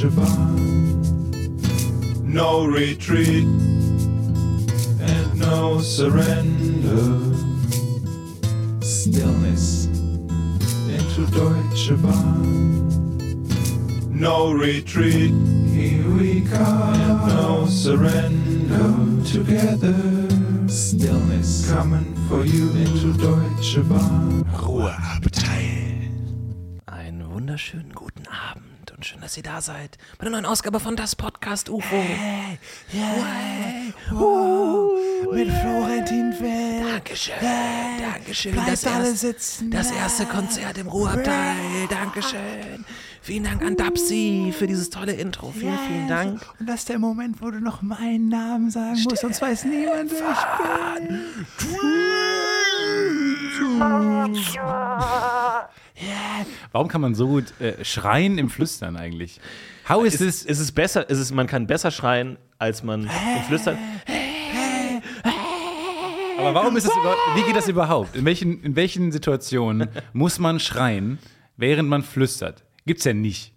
Deutsche Bahn. No retreat and no surrender. Stillness into Deutsche Bahn. No retreat, here we come. And no surrender. Together, stillness coming for you into Deutsche Bahn. Ruheabteil. Einen wunderschönen guten und schön, dass ihr da seid bei der neuen Ausgabe von Das Podcast UFO. Hey, yeah, wow, mit Florentin Will. Dankeschön, Hey, Dankeschön. bleibt Das, alle erst, sitzen. das erste Konzert im Ruheabteil. Dankeschön. Vielen Dank an Dapsi für dieses tolle Intro. Vielen, vielen Dank. Und das ist der Moment, wo du noch meinen Namen sagen musst, sonst weiß niemand, wer ich bin. Warum kann man so gut äh, schreien im Flüstern eigentlich? How is Es this? ist, es ist es man kann besser schreien, als man im Flüstern. Aber warum ist das überhaupt? Wie geht das überhaupt? In welchen, in welchen Situationen muss man schreien, während man flüstert? Gibt's ja nicht.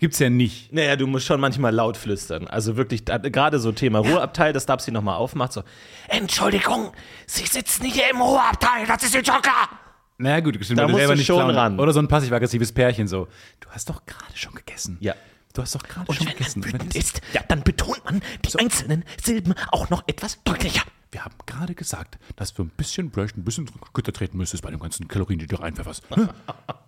Gibt's ja nicht. Naja, du musst schon manchmal laut flüstern. Also wirklich, gerade so Thema Ruheabteil, das Dapsi nochmal aufmacht, so, Entschuldigung, Sie sitzen hier im Ruheabteil, das ist Ihr Joker. Naja, gut, stimmt, Da musst du nicht schon klauen. ran. Oder so ein passiv-aggressives Pärchen so. Du hast doch gerade schon gegessen. Ja. Du hast doch gerade Und schon gegessen. man Wenn das- ist, dann betont man die einzelnen Silben auch noch etwas deutlicher. Wir haben gerade gesagt, dass du ein bisschen vielleicht ein bisschen Gitter treten müsstest bei den ganzen Kalorien, die du reinpfefferst.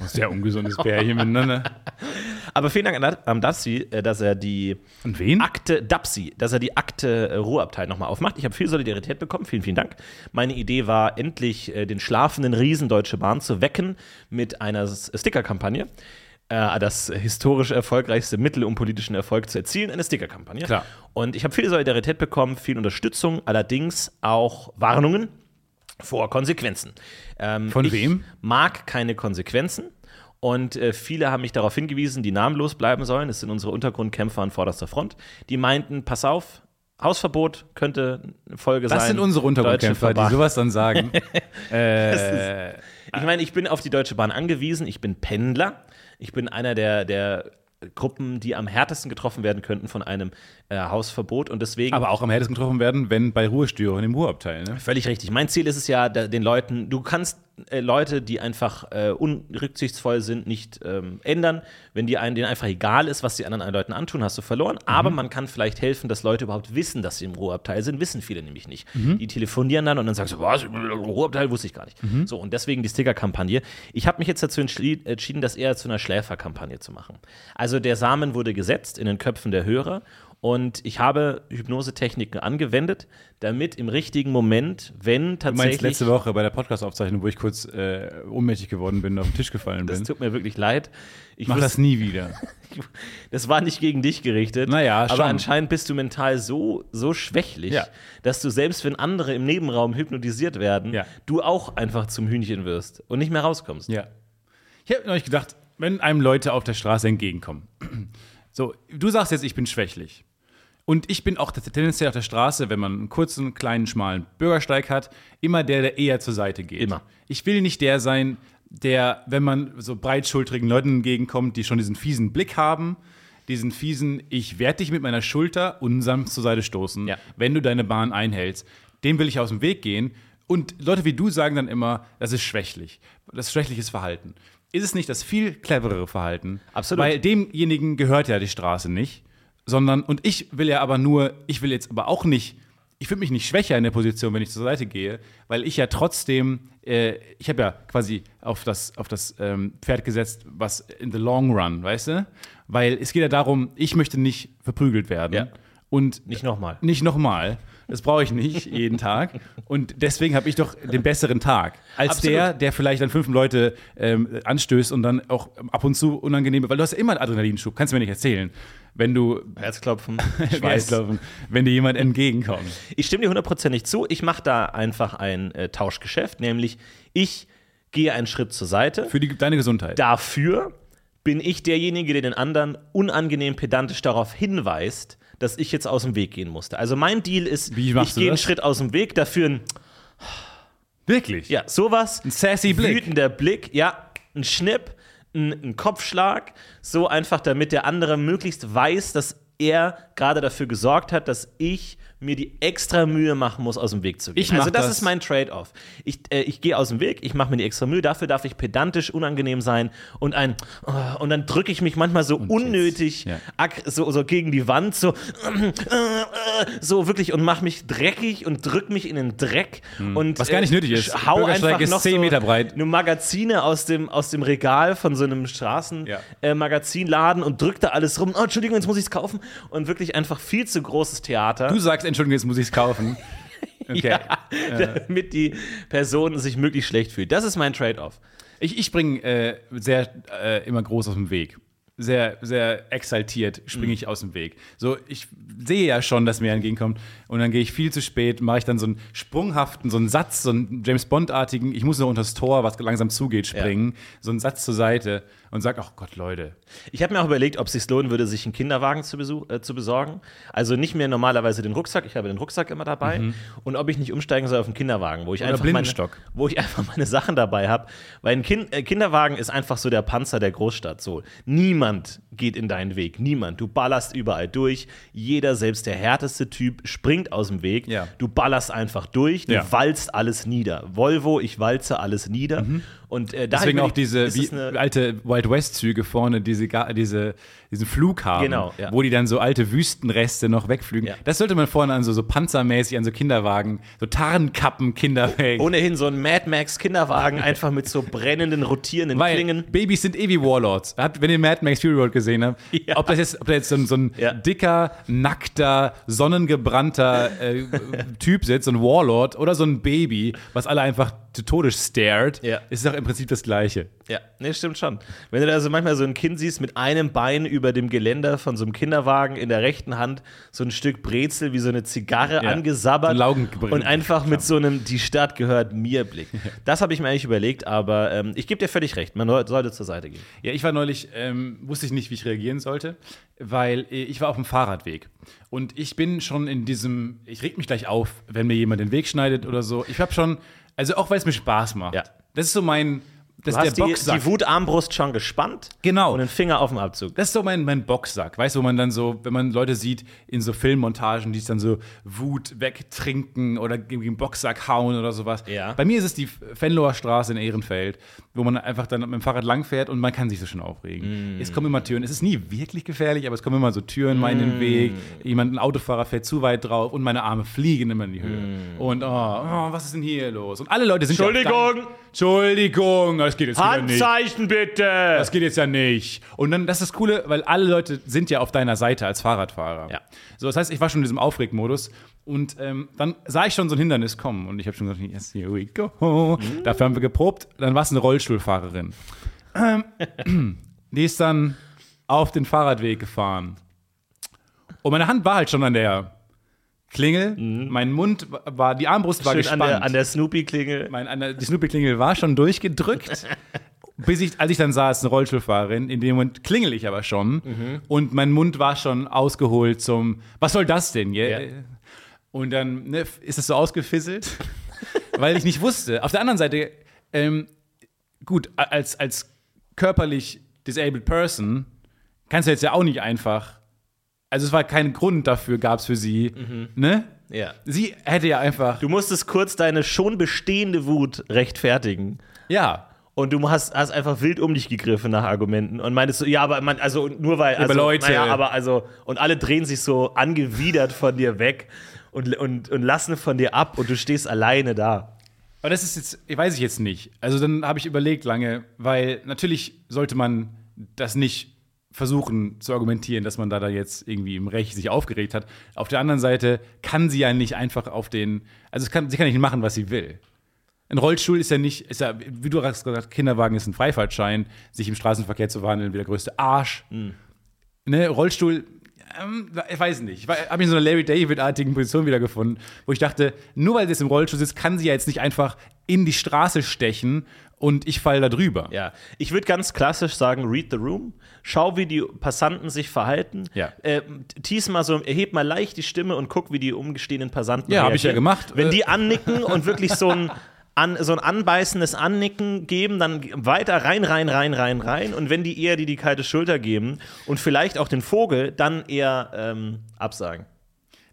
Sehr ungesundes Pärchen miteinander. Aber vielen Dank an an Dapsi, äh, dass er die Und wen? Akte Dapsi, dass er die Akte äh, Ruheabteil nochmal aufmacht. Ich habe viel Solidarität bekommen. Vielen, vielen Dank. Meine Idee war, endlich äh, den schlafenden Riesen Deutsche Bahn zu wecken mit einer Stickerkampagne. Das historisch erfolgreichste Mittel, um politischen Erfolg zu erzielen, eine Stickerkampagne. Klar. Und ich habe viel Solidarität bekommen, viel Unterstützung, allerdings auch Warnungen vor Konsequenzen. Ähm, Von ich wem? mag keine Konsequenzen. Und äh, viele haben mich darauf hingewiesen, die namenlos bleiben sollen. Das sind unsere Untergrundkämpfer an vorderster Front. Die meinten, pass auf, Hausverbot könnte eine Folge sein. Das sind unsere Untergrundkämpfer, die sowas dann sagen. äh, Ich meine, ich bin auf die Deutsche Bahn angewiesen. Ich bin Pendler. Ich bin einer der, der Gruppen, die am härtesten getroffen werden könnten von einem äh, Hausverbot. Und deswegen aber auch am härtesten getroffen werden, wenn bei Ruhestörungen im Ruheabteil. Ne? Völlig richtig. Mein Ziel ist es ja, da, den Leuten, du kannst äh, Leute, die einfach äh, unrücksichtsvoll sind, nicht ähm, ändern. Wenn die einen, denen einfach egal ist, was die anderen Leuten antun, hast du verloren. Aber man kann vielleicht helfen, dass Leute überhaupt wissen, dass sie im Ruheabteil sind. Wissen viele nämlich nicht. Die telefonieren dann und dann sagst du, was, Ruheabteil wusste ich gar nicht. So, und deswegen die Sticker-Kampagne. Ich habe mich jetzt dazu entschied- entschieden, das eher zu einer Schläferkampagne zu machen. Also der Samen wurde gesetzt in den Köpfen der Hörer und ich habe Hypnosetechniken angewendet, damit im richtigen Moment, wenn Du meinst tatsächlich. letzte Woche bei der Podcast-Aufzeichnung, wo ich kurz äh, ohnmächtig geworden bin, auf den Tisch gefallen das bin. tut mir wirklich leid. Ich Mach das nie wieder. das war nicht gegen dich gerichtet. Naja, aber schon. anscheinend bist du mental so, so schwächlich, Ja. dass du selbst, wenn andere im Nebenraum hypnotisiert werden, Ja. du auch einfach zum Hühnchen wirst und nicht mehr rauskommst. Ja. Ich habe neulich gedacht, wenn einem Leute auf der Straße entgegenkommen. So, du sagst jetzt, ich bin schwächlich. Und ich bin auch tendenziell auf der Straße, wenn man einen kurzen, kleinen, schmalen Bürgersteig hat, immer der, der eher zur Seite geht. Immer. Ich will nicht der sein, der, wenn man so breitschultrigen Leuten entgegenkommt, die schon diesen fiesen Blick haben, diesen fiesen, ich werde dich mit meiner Schulter unsanft zur Seite stoßen, Ja. wenn du deine Bahn einhältst. Dem will ich aus dem Weg gehen. Und Leute wie du sagen dann immer, das ist schwächlich. Das ist schwächliches Verhalten. Ist es nicht das viel cleverere Verhalten? Absolut. Weil demjenigen gehört ja die Straße nicht, sondern, und ich will ja aber nur, ich will jetzt aber auch nicht, ich fühle mich nicht schwächer in der Position, wenn ich zur Seite gehe, weil ich ja trotzdem, äh, ich habe ja quasi auf das, auf das ähm, Pferd gesetzt, was in the long run, weißt du? Weil es geht ja darum, ich möchte nicht verprügelt werden. Ja. Und Nicht nochmal. nicht nochmal. Das brauche ich nicht jeden Tag. Und deswegen habe ich doch den besseren Tag. Als Absolut. der, der vielleicht dann fünf Leute ähm, anstößt und dann auch ab und zu unangenehme, weil du hast ja immer einen Adrenalinschub, kannst du mir nicht erzählen. Wenn du Herzklopfen, Schweißlaufen, wenn dir jemand entgegenkommt. Ich stimme dir hundertprozentig zu. Ich mache da einfach ein äh, Tauschgeschäft, nämlich ich gehe einen Schritt zur Seite. Für die, deine Gesundheit. Dafür bin ich derjenige, der den anderen unangenehm pedantisch darauf hinweist, dass ich jetzt aus dem Weg gehen musste. Also mein Deal ist, Wie ich gehe einen? Schritt aus dem Weg, dafür ein, Wirklich? ja, sowas, Ein sassy Blick. wütender Blick, ja, ein Schnipp, einen Kopfschlag, so einfach, damit der andere möglichst weiß, dass er gerade dafür gesorgt hat, dass ich mir die extra Mühe machen muss, aus dem Weg zu gehen. Ich also das, das. ist mein Trade-off. Ich, äh, ich gehe aus dem Weg, ich mache mir die extra Mühe, dafür darf ich pedantisch, unangenehm sein und ein oh, und dann drücke ich mich manchmal so unnötig ja. so, so gegen die Wand, so äh, äh, so wirklich und mache mich dreckig und drück mich in den Dreck und Hm. Was gar nicht nötig ist. Hau einfach ist noch 10 so Meter breit. Nur Magazine aus dem, aus dem Regal von so einem Straßen Ja. äh, und drückt da alles rum. Oh, Entschuldigung, jetzt muss ich es kaufen. Und wirklich einfach viel zu großes Theater. Du sagst, Entschuldigung, jetzt muss ich es kaufen. Okay. ja, damit die Person sich möglichst schlecht fühlt. Das ist mein Trade-off. Ich, ich springe äh, sehr äh, immer groß aus dem Weg. Sehr, sehr exaltiert springe ich aus dem Weg. So, ich sehe ja schon, dass mir entgegenkommt und dann gehe ich viel zu spät, mache ich dann so einen sprunghaften, so einen Satz, so einen James Bond-artigen, ich muss nur unter das Tor, was langsam zugeht, springen, so einen Satz zur Seite und sag, ach Gott, Leute. Ich habe mir auch überlegt, ob es sich lohnen würde, sich einen Kinderwagen zu, besuch, äh, zu besorgen. Also nicht mehr normalerweise den Rucksack, ich habe den Rucksack immer dabei. Und ob ich nicht umsteigen soll auf einen Kinderwagen, wo ich, einfach meine, wo ich einfach meine Sachen dabei habe. Weil ein kind, äh, Kinderwagen ist einfach so der Panzer der Großstadt. So. Niemand geht in deinen Weg. Niemand. Du ballerst überall durch. Jeder, selbst der härteste Typ, springt aus dem Weg. Ja. Du ballerst einfach durch. Du Ja. walzt alles nieder. Volvo, ich walze alles nieder. Und äh, Deswegen auch die- diese wie, alte Wild West-Züge vorne, diese, diese, diesen Flug haben, Genau, ja. wo die dann so alte Wüstenreste noch wegflügen. Ja. Das sollte man vorne an so, so panzermäßig an so Kinderwagen, so Tarnkappen, Kinderwagen. Ohnehin so ein Mad Max Kinderwagen, einfach mit so brennenden, rotierenden Weil Klingen. Babys sind eh wie Warlords. Wenn ihr Mad Max Fury Road gesehen habt, Ja. ob das jetzt, ob da jetzt so ein, so ein dicker, nackter, sonnengebrannter äh, Typ sitzt, so ein Warlord oder so ein Baby, was alle einfach zu Tode stared, Ja. ist doch im Prinzip das Gleiche. Ja, nee, stimmt schon. Wenn du da so manchmal so ein Kind siehst mit einem Bein über dem Geländer von so einem Kinderwagen in der rechten Hand so ein Stück Brezel wie so eine Zigarre Ja. angesabbert So und einfach mit so einem Die Stadt gehört mir Blick. Das habe ich mir eigentlich überlegt, aber ähm, ich gebe dir völlig recht, man sollte zur Seite gehen. Ja, ich war neulich, ähm, wusste ich nicht, wie ich reagieren sollte, weil äh, ich war auf dem Fahrradweg. Und ich bin schon in diesem, ich reg mich gleich auf, wenn mir jemand den Weg schneidet oder so. Ich habe schon, also auch weil es mir Spaß macht. Ja. Das ist so mein, das Du ist der die, Boxsack. die Wutarmbrust schon gespannt Genau. und den Finger auf dem Abzug. Das ist so mein, mein Boxsack, weißt du, wo man dann so, wenn man Leute sieht in so Filmmontagen, die es dann so Wut wegtrinken oder gegen den Boxsack hauen oder sowas. Ja. Bei mir ist es die Fenloher Straße in Ehrenfeld, wo man einfach dann mit dem Fahrrad langfährt und man kann sich so schön aufregen. Es kommen immer Türen, es ist nie wirklich gefährlich, aber es kommen immer so Türen mal in den Weg, jemand, ein Autofahrer fährt zu weit drauf und meine Arme fliegen immer in die Höhe. Und oh, oh, was ist denn hier los? Und alle Leute sind ja Entschuldigung! dann- Entschuldigung, das geht jetzt wieder nicht. Handzeichen bitte! Das geht jetzt ja nicht. Und dann, das ist das Coole, weil alle Leute sind ja auf deiner Seite als Fahrradfahrer. Ja. So, das heißt, ich war schon in diesem Aufregmodus und ähm, dann sah ich schon so ein Hindernis kommen und ich habe schon gesagt, yes, here we go. Dafür haben wir geprobt. Dann war es eine Rollstuhlfahrerin. Ähm, die ist dann auf den Fahrradweg gefahren. Und meine Hand war halt schon an der Klingel. Mein Mund war, die Armbrust war Mhm. Schön an gespannt. der, an der Snoopy-Klingel. An der, die Snoopy-Klingel war schon durchgedrückt. bis ich, als ich dann sah, es ist eine Rollstuhlfahrerin, in dem Moment klingel ich aber schon und mein Mund war schon ausgeholt zum, was soll das denn? Ja. Ja. Und dann ne, ist es so ausgefisselt, weil ich nicht wusste. Auf der anderen Seite, ähm, gut, als, als körperlich disabled person kannst du jetzt ja auch nicht einfach, also es war kein Grund dafür, gab es für sie, ne? Ja. Sie hätte ja einfach, Du musstest kurz deine schon bestehende Wut rechtfertigen. ja, Und du hast, hast einfach wild um dich gegriffen nach Argumenten und meintest so, ja, aber man, also nur weil, also, aber Leute. naja, aber also, und alle drehen sich so angewidert von dir weg und, und, und lassen von dir ab und du stehst alleine da. Aber das ist jetzt, weiß ich jetzt nicht. Also dann habe ich überlegt lange, weil natürlich sollte man das nicht versuchen zu argumentieren, dass man da, da jetzt irgendwie im Recht sich aufgeregt hat. Auf der anderen Seite kann sie ja nicht einfach auf den, also kann, sie kann nicht machen, was sie will. Ein Rollstuhl ist ja nicht, ist ja, wie du hast gesagt, Kinderwagen ist ein Freifahrtschein, sich im Straßenverkehr zu wandeln, wie der größte Arsch. Ne, Rollstuhl, ähm, ich weiß nicht. Ich habe mich in so einer Larry David-artigen Position wiedergefunden, wo ich dachte, nur weil sie jetzt im Rollstuhl sitzt, kann sie ja jetzt nicht einfach in die Straße stechen und ich falle da drüber. Ja, ich würde ganz klassisch sagen, read the room. Schau, wie die Passanten sich verhalten. Ja. Äh, tease mal so, erheb mal leicht die Stimme und guck, wie die umgestehenden Passanten Ja, hab ich ja gemacht. Wenn Äh. die annicken und wirklich so ein an, so ein anbeißendes Annicken geben, dann weiter rein, rein, rein, rein, rein. Und wenn die eher die die kalte Schulter geben und vielleicht auch den Vogel, dann eher ähm, absagen.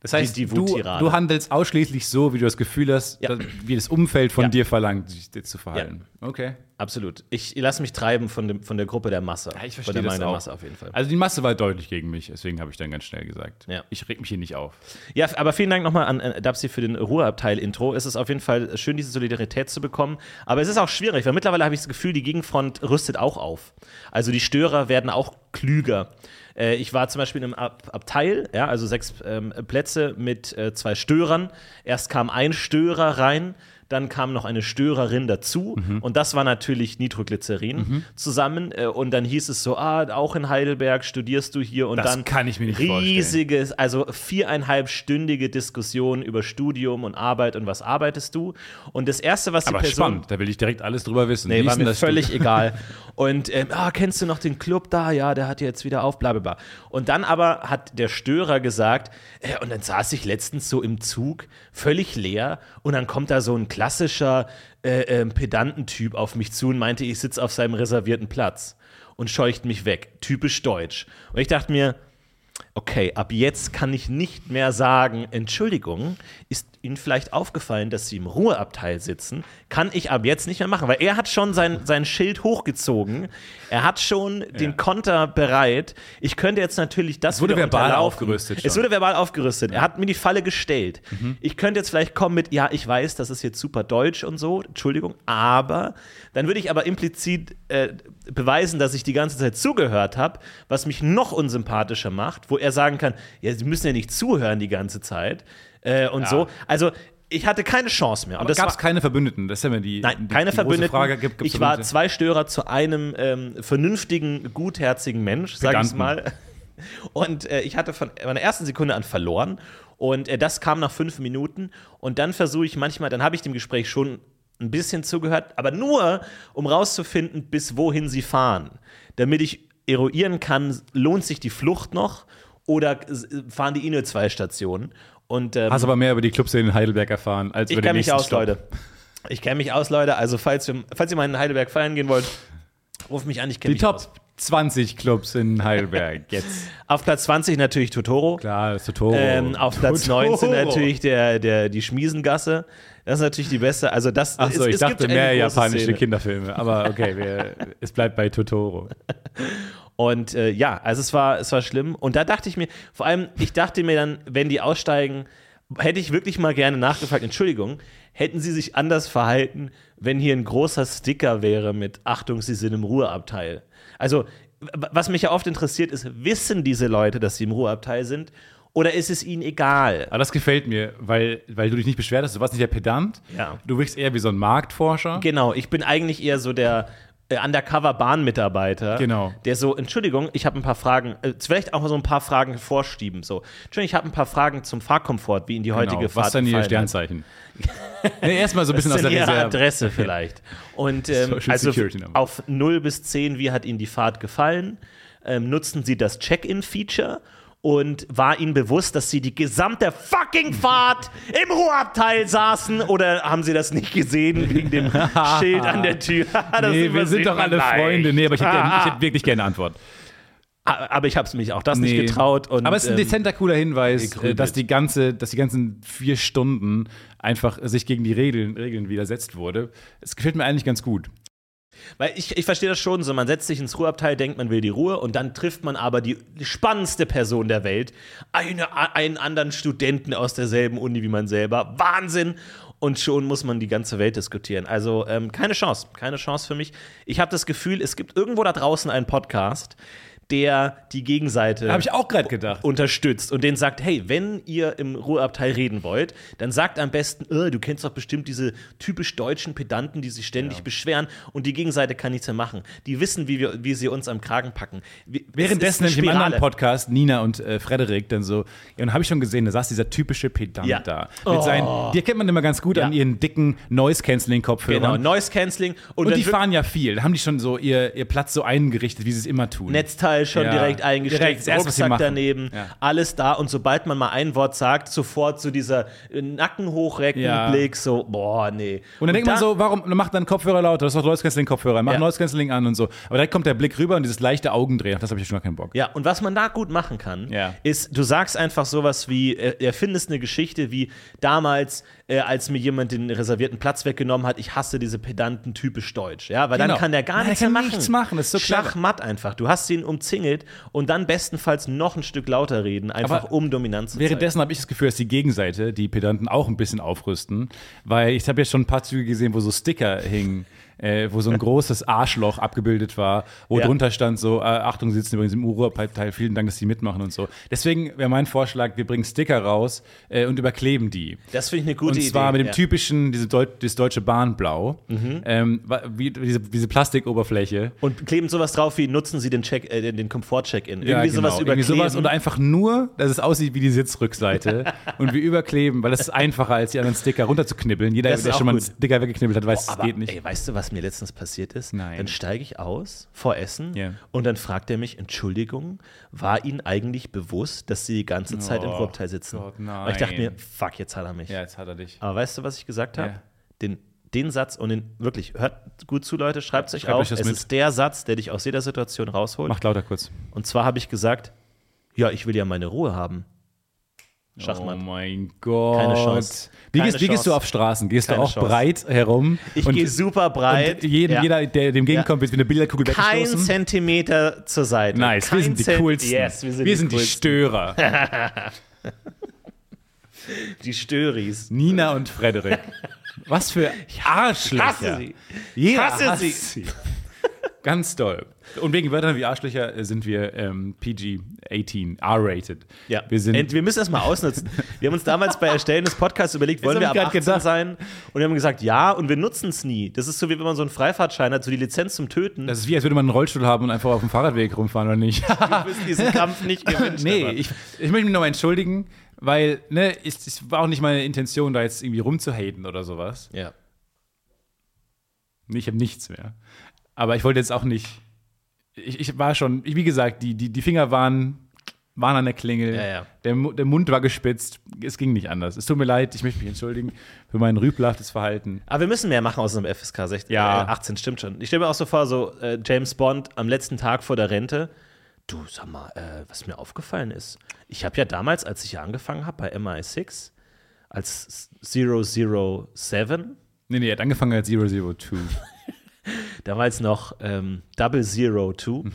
Das heißt, die du, Wuttirade. du handelst ausschließlich so, wie du das Gefühl hast, Ja. wie das Umfeld von Ja. dir verlangt, sich zu verhalten. Okay. Absolut. Ich lasse mich treiben von, dem, von der Gruppe der Masse. Ja, ich von verstehe der das Meinung der auch. Masse auf jeden Fall. Also die Masse war deutlich gegen mich, deswegen habe ich dann ganz schnell gesagt. Ja. Ich reg mich hier nicht auf. Ja, aber vielen Dank nochmal an äh, Dapsi für den Ruheabteil-Intro. Es ist auf jeden Fall schön, diese Solidarität zu bekommen. Aber es ist auch schwierig, weil mittlerweile habe ich das Gefühl, die Gegenfront rüstet auch auf. Also die Störer werden auch klüger. Äh, ich war zum Beispiel in einem Ab Abteil, ja, also sechs ähm, Plätze mit äh, zwei Störern. Erst kam ein Störer rein. Dann kam noch eine Störerin dazu Mhm. und das war natürlich Nitroglycerin zusammen. Äh, und dann hieß es so: Ah, auch in Heidelberg studierst du hier und Das dann kann ich mir nicht vorstellen. riesiges, also viereinhalbstündige Diskussion über Studium und Arbeit und was arbeitest du. Und das erste, was die Aber Person spannend, da will ich direkt alles drüber wissen. Nee, Wie war mir völlig Studium? egal. Und ähm, ah, kennst du noch den Club da? Ja, der hat jetzt wieder auf, bla bla bla. Und dann aber hat der Störer gesagt, äh, und dann saß ich letztens so im Zug, völlig leer, und dann kommt da so ein klassischer äh, ähm, Pedantentyp auf mich zu und meinte, ich sitze auf seinem reservierten Platz und scheucht mich weg. Typisch deutsch. Und ich dachte mir, okay, ab jetzt kann ich nicht mehr sagen, Entschuldigung, ist Ihnen vielleicht aufgefallen, dass Sie im Ruheabteil sitzen? Kann ich ab jetzt nicht mehr machen, weil er hat schon sein, sein Schild hochgezogen, er hat schon den Konter bereit. Ich könnte jetzt natürlich das Es wurde verbal aufgerüstet Es schon. Mhm. wurde verbal aufgerüstet. Er hat mir die Falle gestellt. Ich könnte jetzt vielleicht kommen mit, ja, ich weiß, das ist jetzt super deutsch und so, Entschuldigung, aber dann würde ich aber implizit äh, beweisen, dass ich die ganze Zeit zugehört habe, was mich noch unsympathischer macht, wo er sagen kann, ja, Sie müssen ja nicht zuhören die ganze Zeit äh, und so. Also ich hatte keine Chance mehr. Und gab es keine Verbündeten? Das ist ja immer die, Nein, die, keine die Verbündeten. Frage. Gibt, gibt's ich war zwei Störer zu einem ähm, vernünftigen, gutherzigen Mensch, sag ich mal. Und äh, ich hatte von meiner ersten Sekunde an verloren. Und äh, das kam nach fünf Minuten. Und dann versuche ich manchmal, dann habe ich dem Gespräch schon ein bisschen zugehört, aber nur, um rauszufinden, bis wohin sie fahren. Damit ich eruieren kann, lohnt sich die Flucht noch oder fahren die eh nur zwei Stationen. Und ähm, Hast aber mehr über die Clubszene in Heidelberg erfahren, als ich über den kenne mich nächsten aus, Stopp. Leute. Ich kenne mich aus, Leute. Also, falls, wir, falls ihr mal in Heidelberg feiern gehen wollt, ruft mich an. Ich kenne Die mich Top aus. 20 Clubs in Heidelberg. Jetzt. Auf Platz 20 natürlich Totoro. Klar, das ist Totoro. Ähm, auf Platz Totoro. 19 natürlich der, der, die Schmiesengasse. Das ist natürlich die beste. Also das Achso, es, ich es dachte mehr japanische Szene. Kinderfilme. Aber okay, wir, es bleibt bei Totoro. Und äh, ja, also es war, es war schlimm. Und da dachte ich mir, vor allem, ich dachte mir dann, wenn die aussteigen, hätte ich wirklich mal gerne nachgefragt, Entschuldigung, hätten sie sich anders verhalten, wenn hier ein großer Sticker wäre mit Achtung, sie sind im Ruheabteil. Also, was mich ja oft interessiert, ist, wissen diese Leute, dass sie im Ruheabteil sind? Oder ist es ihnen egal? Aber das gefällt mir, weil, weil du dich nicht beschwert hast. Du warst nicht der Pedant. Ja. Du wirkst eher wie so ein Marktforscher. Genau, ich bin eigentlich eher so der Undercover-Bahnmitarbeiter. Genau. Der so, Entschuldigung, ich habe ein paar Fragen, äh, vielleicht auch so ein paar Fragen vorschieben. So, Entschuldigung, ich habe ein paar Fragen zum Fahrkomfort, wie in die heutige Genau. Fahrt Was ist denn Ihr. Sternzeichen? nee, erstmal so ein bisschen Was aus der Ihre Reserve. Adresse vielleicht. Und ähm, also auf 0 bis 10, wie hat Ihnen die Fahrt gefallen? Ähm, nutzen Sie das Check-in-Feature? Und war Ihnen bewusst, dass Sie die gesamte fucking Fahrt im Ruheabteil saßen? Oder haben Sie das nicht gesehen wegen dem Schild an der Tür? Das Nee, wir sind doch alle leicht. Freunde. Nee, aber ich hätte, ich hätte wirklich gerne eine Antwort. Aber ich habe es mich auch das Nee. nicht getraut. Und, aber es ist ein ähm, dezenter, cooler Hinweis, äh, dass die, ganze, dass die ganzen vier Stunden einfach sich gegen die Regeln, Regeln widersetzt wurde. Es gefällt mir eigentlich ganz gut. Weil ich, ich verstehe das schon so, man setzt sich ins Ruheabteil, denkt, man will die Ruhe und dann trifft man aber die spannendste Person der Welt, eine, einen anderen Studenten aus derselben Uni wie man selber. Wahnsinn! Und schon muss man die ganze Welt diskutieren. Also ähm, keine Chance, keine Chance für mich. Ich habe das Gefühl, es gibt irgendwo da draußen einen Podcast, der die Gegenseite Habe ich auch gerade gedacht. unterstützt und den sagt, hey, wenn ihr im Ruheabteil reden wollt, dann sagt am besten, äh, du kennst doch bestimmt diese typisch deutschen Pedanten, die sich ständig beschweren und die Gegenseite kann nichts mehr machen. Die wissen, wie, wir, wie sie uns am Kragen packen. Es Währenddessen nämlich im anderen. Podcast, Nina und äh, Frederik, dann so, ja, und habe ich schon gesehen, da saß dieser typische Pedant Ja. da. Mit seinen, die erkennt man immer ganz gut Ja. an ihren dicken Noise-Canceling-Kopfhörern. Genau, Noise Cancelling und, Und die fahren ja viel. Da haben die schon so ihr, ihr Platz so eingerichtet, wie sie es immer tun. Netzteil Überall schon Ja. direkt Direkt, eingesteckt, sie Rucksack daneben, Ja. alles da. Und sobald man mal ein Wort sagt, sofort so dieser äh, Nacken hochrecken, Ja. Blick, so, boah, nee. Und dann denkt man so, warum macht dann Kopfhörer lauter? Das ist doch Noise Cancelling Kopfhörer. Mach Ja. Noise Cancelling an und so. Aber direkt kommt der Blick rüber und dieses leichte Augendrehen. Das habe ich schon gar keinen Bock. Ja, und was man da gut machen kann, Ja. ist, du sagst einfach sowas wie, äh, erfindest eine Geschichte wie damals, äh, als mir jemand den reservierten Platz weggenommen hat, ich hasse diese Pedanten typisch deutsch. Ja, weil Genau. dann kann der gar nichts kann machen. nichts machen, das ist so. Schachmatt einfach. Du hast ihn umzingelt und dann bestenfalls noch ein Stück lauter reden, einfach Aber um Dominanz zu. Währenddessen habe ich das Gefühl, dass die Gegenseite, die Pedanten, auch ein bisschen aufrüsten. Weil ich habe jetzt schon ein paar Züge gesehen, wo so Sticker hingen. Äh, wo so ein großes Arschloch abgebildet war, wo Ja. drunter stand so, äh, Achtung, Sie sitzen übrigens im Urteil, vielen Dank, dass Sie mitmachen und so. Deswegen wäre mein Vorschlag, wir bringen Sticker raus äh, und überkleben die. Das finde ich eine gute und zwar Idee. mit dem ja. Mhm. typischen, diese Deu das deutsche Bahnblau, ähm, wa- wie, diese, diese Plastikoberfläche. Und kleben sowas drauf wie, nutzen Sie den, Check, äh, den, Komfort-Check-In. Irgendwie Ja, genau. sowas Irgendwie überkleben. sowas oder einfach nur, dass es aussieht wie die Sitzrückseite und wir überkleben, weil das ist einfacher, als die anderen Sticker runterzuknibbeln. Jeder, der schon mal einen gut. Sticker weggeknibbelt hat, weiß, es geht nicht. Ey, weißt du, was mir letztens passiert ist? Nein. Dann steige ich aus vor Essen Ja. und dann fragt er mich, Entschuldigung, war Ihnen eigentlich bewusst, dass Sie die ganze Zeit im Oh Ruhrabteil sitzen? Gott, ich dachte mir, fuck, jetzt hat er mich. ja, jetzt hat er dich. Aber weißt du, was ich gesagt habe? Ja. Den, den Satz und den, wirklich, hört gut zu, Leute, schreibt es euch auf. es mit. ist der Satz, der dich aus jeder Situation rausholt. Macht lauter kurz. Und zwar habe ich gesagt, ja, ich will ja meine Ruhe haben. Schachmatt. Oh mein Gott. Keine Chance. Wie, Keine gehst, wie gehst du Chance. auf Straßen? Gehst Keine du auch Chance. breit herum? Ich gehe super breit. Jeden, Ja. jeder, der dem gegenkommt, wird wie eine Billardkugel Kein weggestoßen? Zentimeter zur Seite. Nice, Kein wir sind die Zent- coolsten. Yes, wir sind, wir die, sind die coolsten. Störer. die Störis. Nina und Frederik. Was für Arschlöcher. hasse sie. Jeder Hasse hasst sie. sie. Ganz toll. Und wegen Wörtern wie Arschlöcher äh, sind wir ähm, PG-18, R-rated. Ja. Wir sind Ent- wir müssen das mal ausnutzen. Wir haben uns damals bei Erstellen des Podcasts überlegt, wollen wir ab grad 18 gedacht. sein? Und wir haben gesagt, ja, und wir nutzen es nie. Das ist so, wie wenn man so einen Freifahrtschein hat, so die Lizenz zum Töten. das ist wie, als würde man einen Rollstuhl haben und einfach auf dem Fahrradweg rumfahren, oder nicht? du wirst diesen Kampf nicht gewinnen. nee, ich, ich möchte mich nochmal entschuldigen, weil, ne, es, war auch nicht meine Intention, da jetzt irgendwie rumzuhaten oder sowas. ja. Ich habe nichts mehr. Aber ich wollte jetzt auch nicht. Ich, ich war schon, wie gesagt, die, die, die Finger waren, waren an der Klingel. Ja, ja. Der, der Mund war gespitzt. Es ging nicht anders. Es tut mir leid, ich möchte mich entschuldigen für mein rüpelhaftes Verhalten. Aber wir müssen mehr machen aus einem FSK 16, Ja. äh, 18, stimmt schon. Ich stelle mir auch so vor, so äh, James Bond am letzten Tag vor der Rente. Du, sag mal, äh, was mir aufgefallen ist. Ich habe ja damals, als ich ja angefangen habe bei MI6, als 007, Nee, nee, er hat angefangen als 002. damals noch ähm, Double Zero Two.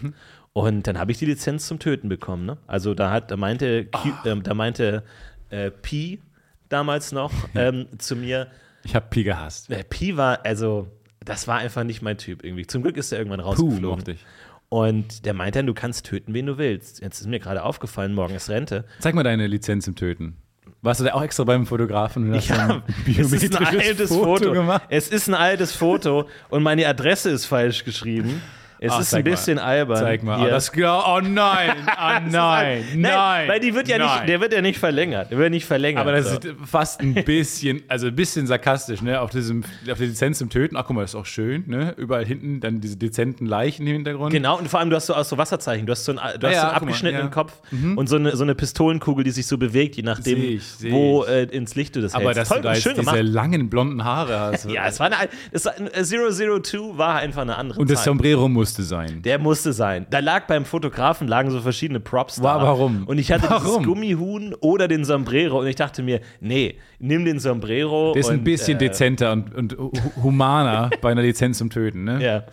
Und dann habe ich die Lizenz zum Töten bekommen. Ne? Also da hat, da meinte, Q, ähm, da meinte äh, P damals noch ähm, zu mir, Ich habe Pi gehasst. äh, P war, also das war einfach nicht mein Typ irgendwie. Zum Glück ist er irgendwann Puh, rausgeflogen. ich. Und der meinte dann, du kannst töten, wen du willst. Jetzt ist mir gerade aufgefallen, morgen ist Rente. Zeig mal deine Lizenz im Töten. Warst du da auch extra beim Fotografen und hast Ja, ein es ist ein altes Foto. gemacht? Es ist ein altes Foto und meine Adresse ist falsch geschrieben. Es Ach, ist ein mal. bisschen albern. Zeig mal. Ah, das, oh nein, ah, nein, nein. Weil die wird ja nein. nicht, der wird ja nicht verlängert. Der wird nicht verlängert. Aber das so. ist fast ein bisschen, also ein bisschen sarkastisch, ne? Auf, diesem, auf der Lizenz zum Töten. Ach, guck mal, das ist auch schön, ne? Überall hinten dann diese dezenten Leichen im Hintergrund. Genau, und vor allem, du hast so, auch so Wasserzeichen. Du hast so einen, du hast Ja, so einen guck mal, abgeschnittenen ja. Kopf und so eine, so eine Pistolenkugel, die sich so bewegt, je nachdem, Seh ich, seh wo äh, ins Licht du das Aber hältst. dass Toll, du da jetzt diese gemacht. langen blonden Haare hast. Ja, es war eine, es war, äh, 002 war einfach eine andere Und das Zeit. Sombrero musste sein. Der musste sein. Da lag beim Fotografen lagen so verschiedene Props da. Wa- warum? Und ich hatte dieses Warum? Gummihuhn oder den Sombrero und ich dachte mir, nee, nimm den Sombrero. Der ist und, ein bisschen äh, dezenter und, und hu- humaner bei einer Lizenz zum Töten, ne? Ja.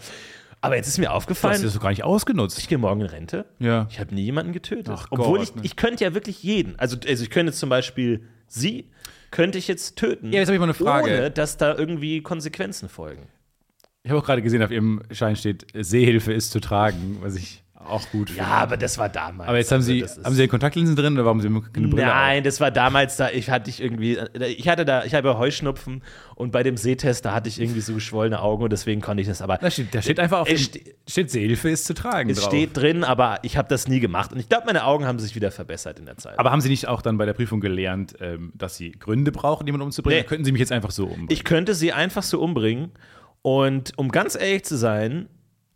Aber jetzt ist mir Du hast aufgefallen, das doch gar nicht ausgenutzt. ich gehe morgen in Rente. Ja. Ich habe nie jemanden getötet. Ach Obwohl Gott, ich, ne. ich könnte ja wirklich jeden. Also, also ich könnte jetzt zum Beispiel sie, könnte ich jetzt töten. Ja, jetzt hab ich mal eine Frage. Ohne, dass da irgendwie Konsequenzen folgen. Ich habe auch gerade gesehen, auf ihrem Schein steht, Sehhilfe ist zu tragen, was ich auch gut finde. Ja, aber das war damals. Aber jetzt haben Also Sie, haben Sie Kontaktlinsen drin oder warum haben Sie keine Brille Nein, das war damals da, ich hatte ich irgendwie, ich hatte da, ich habe Heuschnupfen und bei dem Sehtest, da hatte ich irgendwie so geschwollene Augen und deswegen konnte ich das, aber auf? Da steht, da steht einfach auf dem, Es ste- steht Sehhilfe ist zu tragen es drauf. steht drin, aber ich habe das nie gemacht und ich glaube, meine Augen haben sich wieder verbessert in der Zeit. aber haben Sie nicht auch dann bei der Prüfung gelernt, ähm, dass Sie Gründe brauchen, jemanden umzubringen? Nee. Könnten Sie mich jetzt einfach so umbringen? ich könnte sie einfach so umbringen und um ganz ehrlich zu sein,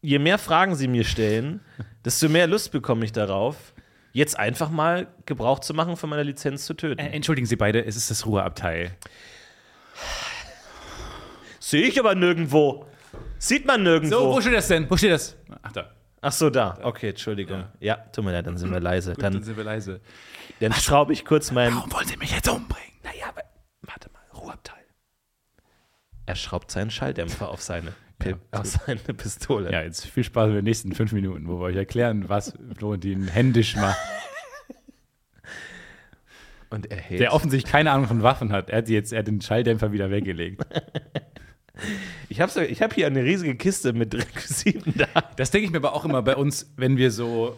je mehr Fragen sie mir stellen, desto mehr Lust bekomme ich darauf, jetzt einfach mal Gebrauch zu machen von meiner Lizenz zu töten. Äh, entschuldigen Sie beide, es ist das Ruheabteil. Sehe ich aber nirgendwo. Sieht man nirgendwo. So, wo steht das denn? Wo steht das? Ach da. Ach so, da. Okay, Entschuldigung. Ja, tut mir leid, dann sind wir leise. Dann Dann, sind wir leise. dann schraube ich kurz meinen. Warum wollen Sie mich jetzt umbringen? Naja, aber. Er schraubt seinen Schalldämpfer auf seine, Ja, auf seine Pistole. Ja, jetzt viel Spaß in den nächsten fünf Minuten, wo wir euch erklären, was Florentin händisch macht. Und er hält. Der offensichtlich keine Ahnung von Waffen hat. Er hat, jetzt, er hat den Schalldämpfer wieder weggelegt. ich habe ich hab hier eine riesige Kiste mit Requisiten da. Das denke ich mir aber auch immer bei uns, wenn wir so,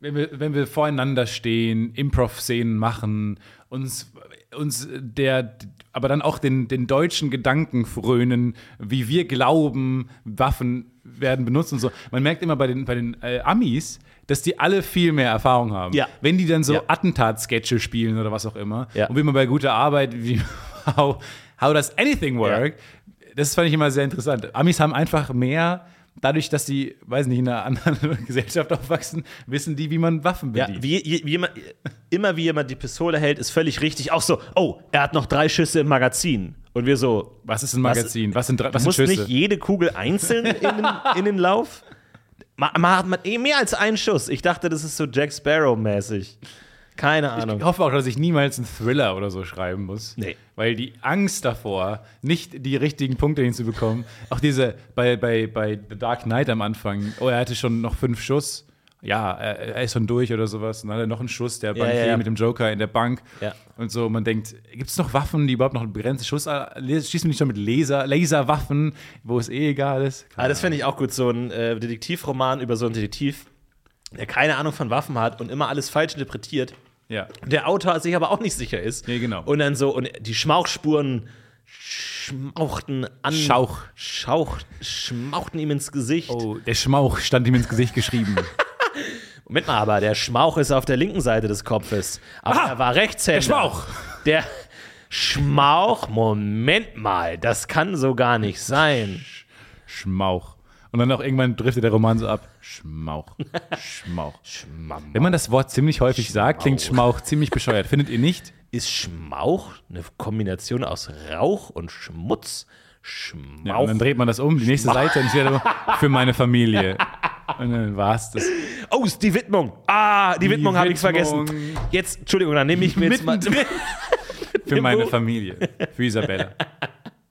wenn wir, wenn wir voreinander stehen, Improv-Szenen machen, uns, uns der, aber dann auch den, den deutschen Gedanken frönen, wie wir glauben, Waffen werden benutzt und so. Man merkt immer bei den, bei den äh, Amis, dass die alle viel mehr Erfahrung haben. Ja. Wenn die dann so Ja. Attentat-Sketche spielen oder was auch immer, Ja. und wie man bei guter Arbeit, wie, how, how does anything work, das fand ich immer sehr interessant. Amis haben einfach mehr, dadurch, dass sie, weiß nicht, in einer anderen Gesellschaft aufwachsen, wissen die, wie man Waffen Ja, bedient. wie, wie, wie jemand, immer wie jemand die Pistole hält, ist völlig richtig. Auch so, oh, er hat noch drei Schüsse im Magazin. Und wir so, was ist ein Magazin? Was, sind, drei- was sind muss Schüsse? nicht jede Kugel einzeln in den, in den Lauf? Man, man hat man, eh mehr als einen Schuss. Ich dachte, das ist so Jack Sparrow-mäßig. Keine Ahnung. Ich hoffe auch, dass ich niemals einen Thriller oder so schreiben muss. Nee. Weil die Angst davor, nicht die richtigen Punkte hinzubekommen, auch diese bei, bei, bei The Dark Knight am Anfang, oh, er hatte schon noch fünf Schuss. Ja, er, er ist schon durch oder sowas. Und dann hat er noch einen Schuss, der Bankier ja, ja. mit dem Joker in der Bank. Ja. Und so, man denkt, gibt es noch Waffen, die überhaupt noch einen begrenzten Schuss äh, schießen wir nicht schon mit Laser, Laserwaffen, wo es eh egal ist? Ah, das fände ich auch gut, so ein äh, Detektivroman über so einen Detektiv, der keine Ahnung von Waffen hat und immer alles falsch interpretiert. Ja. Der Autor sich aber auch nicht sicher ist. Nee, genau. Und dann so, und die Schmauchspuren schmauchten an. Schauch. Schauch, schmauchten ihm ins Gesicht. Oh, der Schmauch stand ihm ins Gesicht geschrieben. Moment mal, aber der Schmauch ist auf der linken Seite des Kopfes. Aber Aha, er war Rechtshänder. der Schmauch. Der Schmauch, Moment mal, das kann so gar nicht sein. Schmauch. Und dann auch irgendwann driftet der Roman so ab. Schmauch. Schmauch. Schmauch. Wenn man das Wort ziemlich häufig sagt, klingt Schmauch ziemlich bescheuert. Findet ihr nicht? Ist Schmauch eine Kombination aus Rauch und Schmutz? Schmauch. Ja, und dann dreht man das um, die nächste Seite und ich werde für meine Familie. Und dann war's das. oh, ist die Widmung. Ah, die, Widmung habe ich vergessen. Jetzt, Entschuldigung, dann nehme ich mir jetzt mal. Für meine Familie. Für Isabella.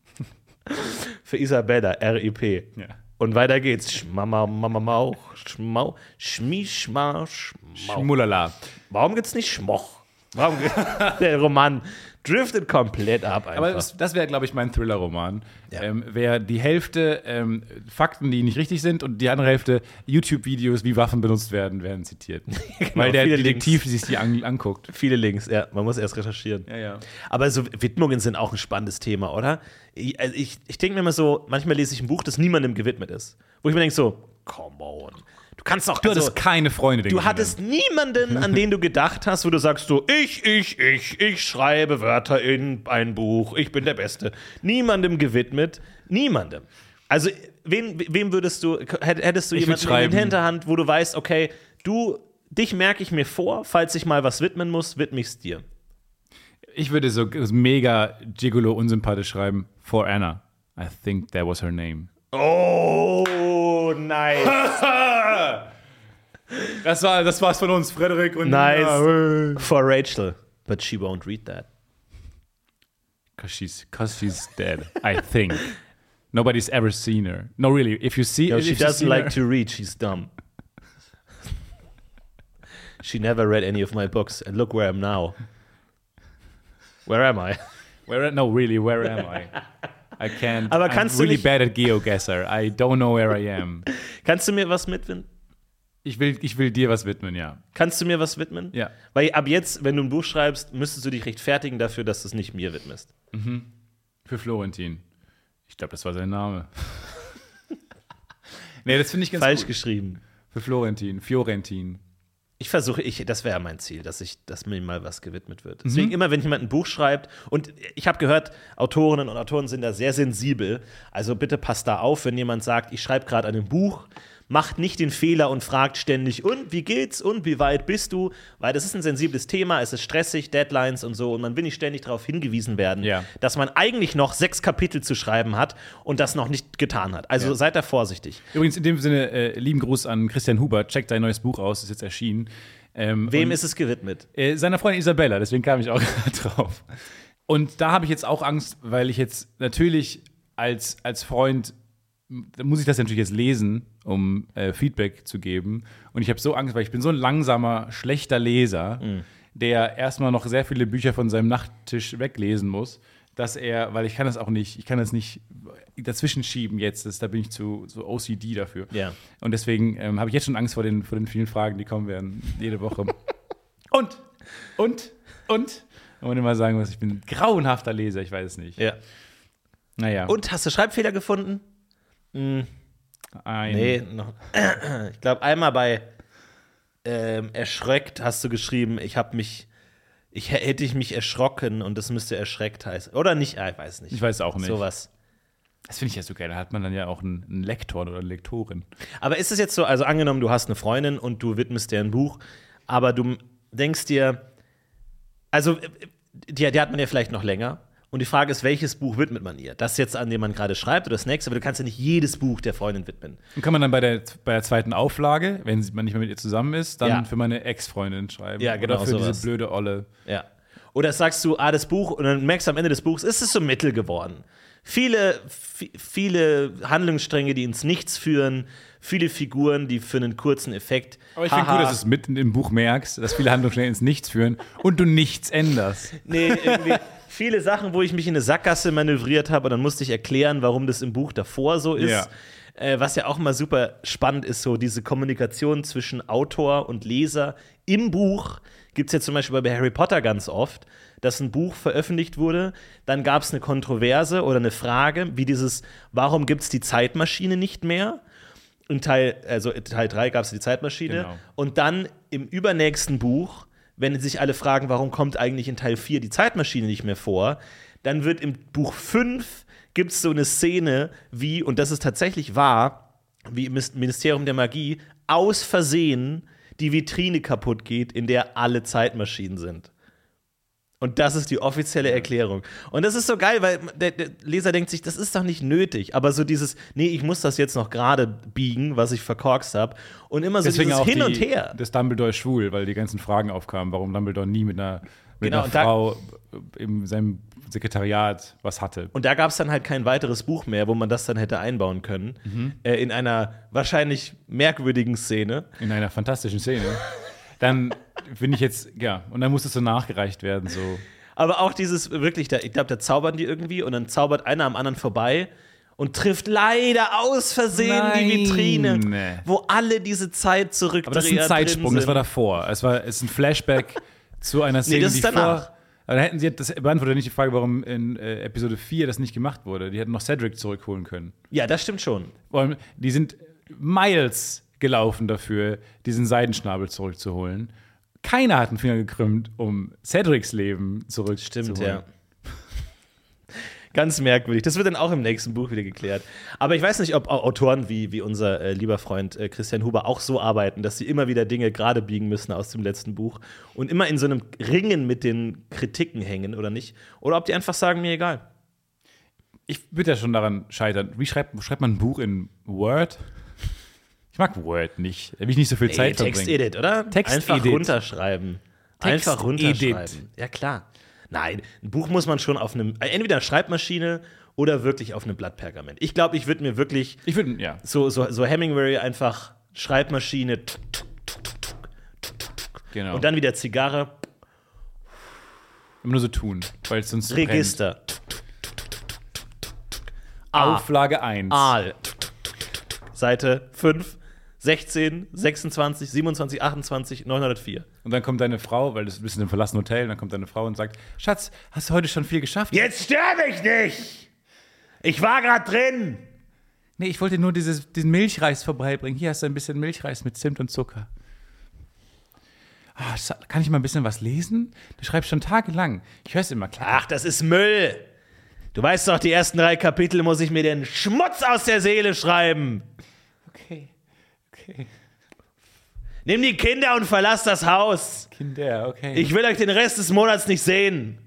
Für Isabella, RIP. Ja. Und weiter geht's. Schmama, Mama, Mauch, Schmau, Schmi, Schma, Schmau. Schmulala. Warum gibt's nicht Schmoch? Warum der Roman driftet komplett ab einfach. Aber das, das wäre, glaube ich, mein Thriller-Roman. Ähm, wäre die Hälfte ähm, Fakten, die nicht richtig sind und die andere Hälfte YouTube-Videos, wie Waffen benutzt werden, werden zitiert. Weil der Detektiv sich die an, anguckt. Viele Links, ja, man muss erst recherchieren. Ja, ja. Aber so Widmungen sind auch ein spannendes Thema, oder? Ich, also ich, ich denke mir immer so, manchmal lese ich ein Buch, das niemandem gewidmet ist. Wo ich mir denke so, come on. Du kannst doch. Du also, hattest keine Freunde, Du hattest niemanden, an den du gedacht hast, wo du sagst so, ich, ich, ich, ich schreibe Wörter in ein Buch, ich bin der Beste. Niemandem gewidmet, niemandem. Also, wen, wem würdest du, hätt- hättest du Ich jemanden in der Hinterhand, wo du weißt, okay, du, dich merke ich mir vor, falls ich mal was widmen muss, widme ich es dir. Ich würde so mega Gigolo unsympathisch schreiben. For Anna. I think that was her name. Oh, nice. Das, war, das war's von uns, Frederik und nice. For Rachel. But she won't read that. Because she's, cause she's dead, I think. Nobody's ever seen her. No, really. If you see, No, if she you've doesn't like her- to read. She's dumb. she never read any of my books. And look where I'm now. Where am I? Where? No, really. Where am I? I can't. Aber I'm kannst du really bad at GeoGuessr. I don't know where I am. Kannst du mir was widmen? Ich will, ich will dir was widmen, ja. Kannst du mir was widmen? Ja. Weil ab jetzt, wenn du ein Buch schreibst, müsstest du dich rechtfertigen dafür, dass du es nicht mir widmest. Für Florentin. Ich glaube, das war sein Name. nee, das finde ich ganz Falsch gut. geschrieben. Für Florentin. Fiorentin. Ich versuche, ich, das wäre mein Ziel, dass ich, dass mir mal was gewidmet wird. Mhm. Deswegen immer, wenn jemand ein Buch schreibt, und ich habe gehört, Autorinnen und Autoren sind da sehr sensibel. Also bitte passt da auf, wenn jemand sagt, ich schreibe gerade an einem Buch, macht nicht den Fehler und fragt ständig, und wie geht's und wie weit bist du? Weil das ist ein sensibles Thema, es ist stressig, Deadlines und so, und man will nicht ständig darauf hingewiesen werden, Ja. dass man eigentlich noch sechs Kapitel zu schreiben hat und das noch nicht getan hat. Also Ja. seid da vorsichtig. Übrigens, in dem Sinne, äh, lieben Gruß an Christian Huber. Checkt dein neues Buch aus, ist jetzt erschienen. Ähm, Wem ist es gewidmet? Äh, seiner Freundin Isabella, deswegen kam ich auch drauf. Und da habe ich jetzt auch Angst, weil ich jetzt natürlich als, als Freund, muss ich das natürlich jetzt lesen, um äh, Feedback zu geben. Und ich habe so Angst, weil ich bin so ein langsamer, schlechter Leser, der erstmal noch sehr viele Bücher von seinem Nachttisch weglesen muss, dass er, weil ich kann das auch nicht, ich kann das nicht dazwischen schieben jetzt, das, da bin ich zu so OCD dafür. Ja. Und deswegen ähm, habe ich jetzt schon Angst vor den, vor den vielen Fragen, die kommen werden, jede Woche. und, und, und. Und immer sagen muss, ich bin ein grauenhafter Leser, ich weiß es nicht. Ja. Naja. Und hast du Schreibfehler gefunden? Ein, Nee, noch. Ich glaube, einmal bei ähm, erschreckt hast du geschrieben, ich habe mich, ich hä- hätte ich mich erschrocken und das müsste erschreckt heißen. Oder nicht? Ah, ich weiß nicht. Ich weiß auch nicht. Sowas. Das finde ich ja so geil. Da hat man dann ja auch einen, einen Lektor oder eine Lektorin. Aber ist es jetzt so, also angenommen, du hast eine Freundin und du widmest dir ein Buch, aber du denkst dir, also äh, die, die hat man ja vielleicht noch länger. Und die Frage ist, welches Buch widmet man ihr? Das jetzt, an dem man gerade schreibt oder das nächste, aber du kannst ja nicht jedes Buch der Freundin widmen. Und kann man dann bei der, bei der zweiten Auflage, wenn man nicht mehr mit ihr zusammen ist, dann Ja. für meine Ex-Freundin schreiben. Ja, genau, Oder für sowas. diese blöde Olle. Ja. Oder sagst du, ah, das Buch, und dann merkst du am Ende des Buchs, ist es so mittel geworden. Viele, vi- viele Handlungsstränge, die ins Nichts führen, viele Figuren, die für einen kurzen Effekt. Aber ich finde gut, dass du es mitten im Buch merkst, dass viele Handlungen schnell ins Nichts führen und du nichts änderst. Nee, irgendwie viele Sachen, wo ich mich in eine Sackgasse manövriert habe und dann musste ich erklären, warum das im Buch davor so ist. Ja. Äh, was ja auch mal super spannend ist, so diese Kommunikation zwischen Autor und Leser im Buch. Gibt es ja zum Beispiel bei Harry Potter ganz oft, dass ein Buch veröffentlicht wurde, dann gab es eine Kontroverse oder eine Frage, wie dieses, warum gibt es die Zeitmaschine nicht mehr? In Teil, also Teil 3 gab es die Zeitmaschine. Genau. Und dann im übernächsten Buch, wenn sich alle fragen, warum kommt eigentlich in Teil 4 die Zeitmaschine nicht mehr vor, dann wird im Buch 5 gibt es so eine Szene, wie, und das ist tatsächlich wahr, wie im Ministerium der Magie aus Versehen die Vitrine kaputt geht, in der alle Zeitmaschinen sind. Und das ist die offizielle Erklärung. Und das ist so geil, weil der, der Leser denkt sich, das ist doch nicht nötig. Aber so dieses, nee, ich muss das jetzt noch gerade biegen, was ich verkorkst habe. Und immer so Deswegen dieses auch Hin die, und Her. das Dumbledore ist schwul, weil die ganzen Fragen aufkamen, warum Dumbledore nie mit einer, mit Genau, einer Frau in seinem Sekretariat was hatte. Und da gab es dann halt kein weiteres Buch mehr, wo man das dann hätte einbauen können. Mhm. Äh, in einer wahrscheinlich merkwürdigen Szene. In einer fantastischen Szene. Dann finde ich jetzt, ja, und dann muss es so nachgereicht werden, so. Aber auch dieses wirklich, da, ich glaube, da zaubern die irgendwie und dann zaubert einer am anderen vorbei und trifft leider aus Versehen die Nein. Vitrine, wo alle diese Zeit zurückdrehen. Aber das ist ein Zeitsprung, das war davor. Es war es ist ein Flashback zu einer Szene, das ist die danach. vor. Aber dann hätten sie das beantwortet nicht die Frage, warum in äh, Episode 4 das nicht gemacht wurde. Die hätten noch Cedric zurückholen können. Ja, das stimmt schon. Die sind Miles gelaufen dafür, diesen Seidenschnabel zurückzuholen. Keiner hat einen Finger gekrümmt, um Cedrics Leben zurückzuholen. Stimmt, ja. Ganz merkwürdig. Das wird dann auch im nächsten Buch wieder geklärt. Aber ich weiß nicht, ob Au- Autoren wie, wie unser äh, lieber Freund äh, Christian Huber auch so arbeiten, dass sie immer wieder Dinge gerade biegen müssen aus dem letzten Buch und immer in so einem Ringen mit den Kritiken hängen oder nicht. Oder ob die einfach sagen, mir egal. Ich würde ja schon daran scheitern. Wie schreibt, schreibt man ein Buch in Word? Ich mag Word nicht. Da will ich nicht so viel Zeit Ey, verbringen. Text-Edit, oder? Text-Edit. Einfach runterschreiben. Einfach Text-Edit. runterschreiben. Ja, klar. Nein, ein Buch muss man schon auf einem, äh, entweder Schreibmaschine oder wirklich auf einem Blatt Pergament. Ich glaube, ich würde mir wirklich Ich würde, ja. so, so, so Hemingway einfach Schreibmaschine. Genau. und dann wieder Zigarre, Immer nur so tun, weil es sonst Register. Auflage 1. Aal. Seite 5, 16, 26, 27, 28, 904. Und dann kommt deine Frau, weil das ist ein verlassenes Hotel, und dann kommt deine Frau und sagt: Schatz, hast du heute schon viel geschafft? Jetzt sterbe ich nicht! Ich war gerade drin! Nee, ich wollte nur dieses, diesen Milchreis vorbeibringen. Hier hast du ein bisschen Milchreis mit Zimt und Zucker. Ah, kann ich mal ein bisschen was lesen? Du schreibst schon tagelang. Ich höre es immer klar. Ach, das ist Müll! Du weißt doch, die ersten drei Kapitel muss ich mir den Schmutz aus der Seele schreiben. Okay. Okay. Nimm die Kinder und verlass das Haus. Kinder, okay. Ich will euch den Rest des Monats nicht sehen.